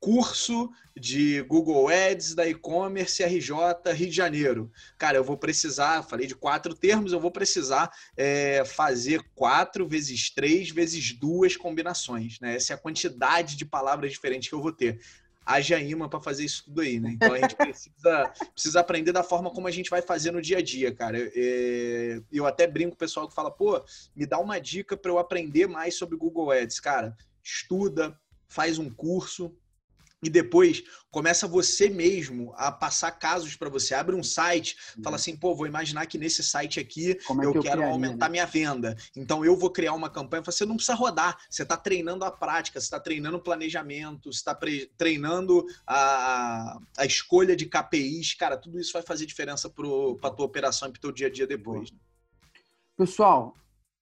curso de Google Ads da e-commerce RJ Rio de Janeiro. Cara, eu vou precisar, falei de quatro termos, eu vou precisar é, fazer quatro vezes três vezes duas combinações. Né? Essa é a quantidade de palavras diferentes que eu vou ter haja imã para fazer isso tudo aí, né? Então a gente precisa, precisa aprender da forma como a gente vai fazer no dia a dia, cara. É, eu até brinco com o pessoal que fala, pô, me dá uma dica para eu aprender mais sobre Google Ads. Cara, estuda, faz um curso, e depois começa você mesmo a passar casos para você. Abre um site, uhum. fala assim, pô, vou imaginar que nesse site aqui é eu, que eu, quero criaria, aumentar né? minha venda. Então eu vou criar uma campanha. Você não precisa rodar, você está treinando a prática, você está treinando o planejamento, você está treinando a, a escolha de KPIs. Cara, tudo isso vai fazer diferença para a tua operação e para o teu dia a dia depois. Né? Pessoal,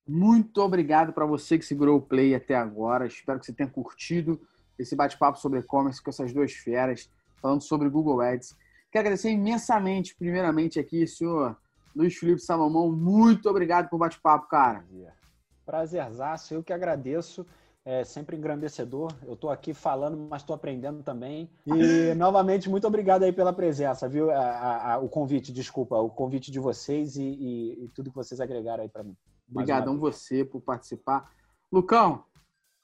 muito obrigado para você que segurou o play até agora. Espero que você tenha curtido esse bate-papo sobre e-commerce com essas duas feras, falando sobre Google Ads. Quero agradecer imensamente, primeiramente aqui, senhor Luiz Felipe Salomão. Muito obrigado pelo bate-papo, cara. Prazerzaço, eu que agradeço. É sempre engrandecedor. Eu estou aqui falando, mas estou aprendendo também. E, [laughs] novamente, muito obrigado aí pela presença, viu? A, a, a, o convite, desculpa, o convite de vocês e, e, e tudo que vocês agregaram aí para mim. Obrigadão você por participar. Lucão,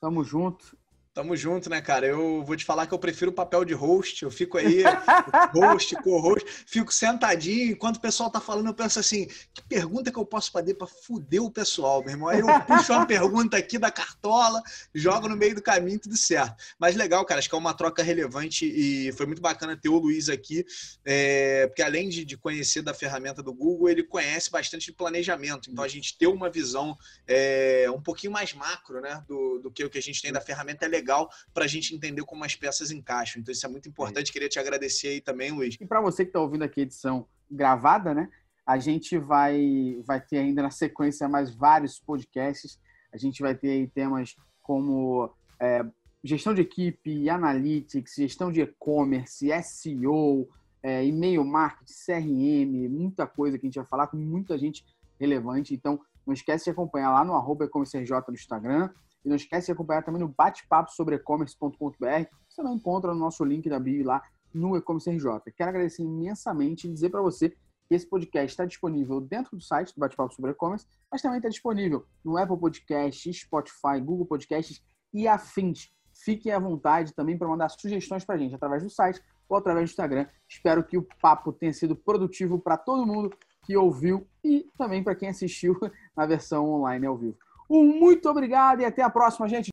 tamo junto. Tamo junto, né, cara? Eu vou te falar que eu prefiro o papel de host. Eu fico aí, [laughs] host, co-host, fico sentadinho. Enquanto o pessoal tá falando, eu penso assim: que pergunta que eu posso fazer para fuder o pessoal, meu irmão? Aí eu puxo uma pergunta aqui da cartola, jogo no meio do caminho, tudo certo. Mas legal, cara, acho que é uma troca relevante e foi muito bacana ter o Luiz aqui, é, porque além de, de, conhecer da ferramenta do Google, ele conhece bastante de planejamento. Então a gente ter uma visão é, um pouquinho mais macro, né, do, do que o que a gente tem da ferramenta é legal legal para a gente entender como as peças encaixam. Então, isso é muito importante. É. Queria te agradecer aí também, Luiz. E para você que está ouvindo aqui a edição gravada, né? A gente vai, vai ter ainda na sequência mais vários podcasts. A gente vai ter aí temas como é, gestão de equipe, analytics, gestão de e-commerce, SEO, é, e-mail marketing, CRM, muita coisa que a gente vai falar com muita gente relevante. Então, não esquece de acompanhar lá no arroba no Instagram e não esquece de acompanhar também no bate-papo sobre e-commerce.com.br. Você não encontra no nosso link da bio lá no e-commerce RJ. Quero agradecer imensamente e dizer para você que esse podcast está disponível dentro do site do Bate-Papo sobre e-commerce, mas também está disponível no Apple Podcasts, Spotify, Google Podcasts e afins. Fiquem à vontade também para mandar sugestões para a gente através do site ou através do Instagram. Espero que o papo tenha sido produtivo para todo mundo que ouviu e também para quem assistiu [laughs] na versão online ao vivo. Um muito obrigado e até a próxima, gente.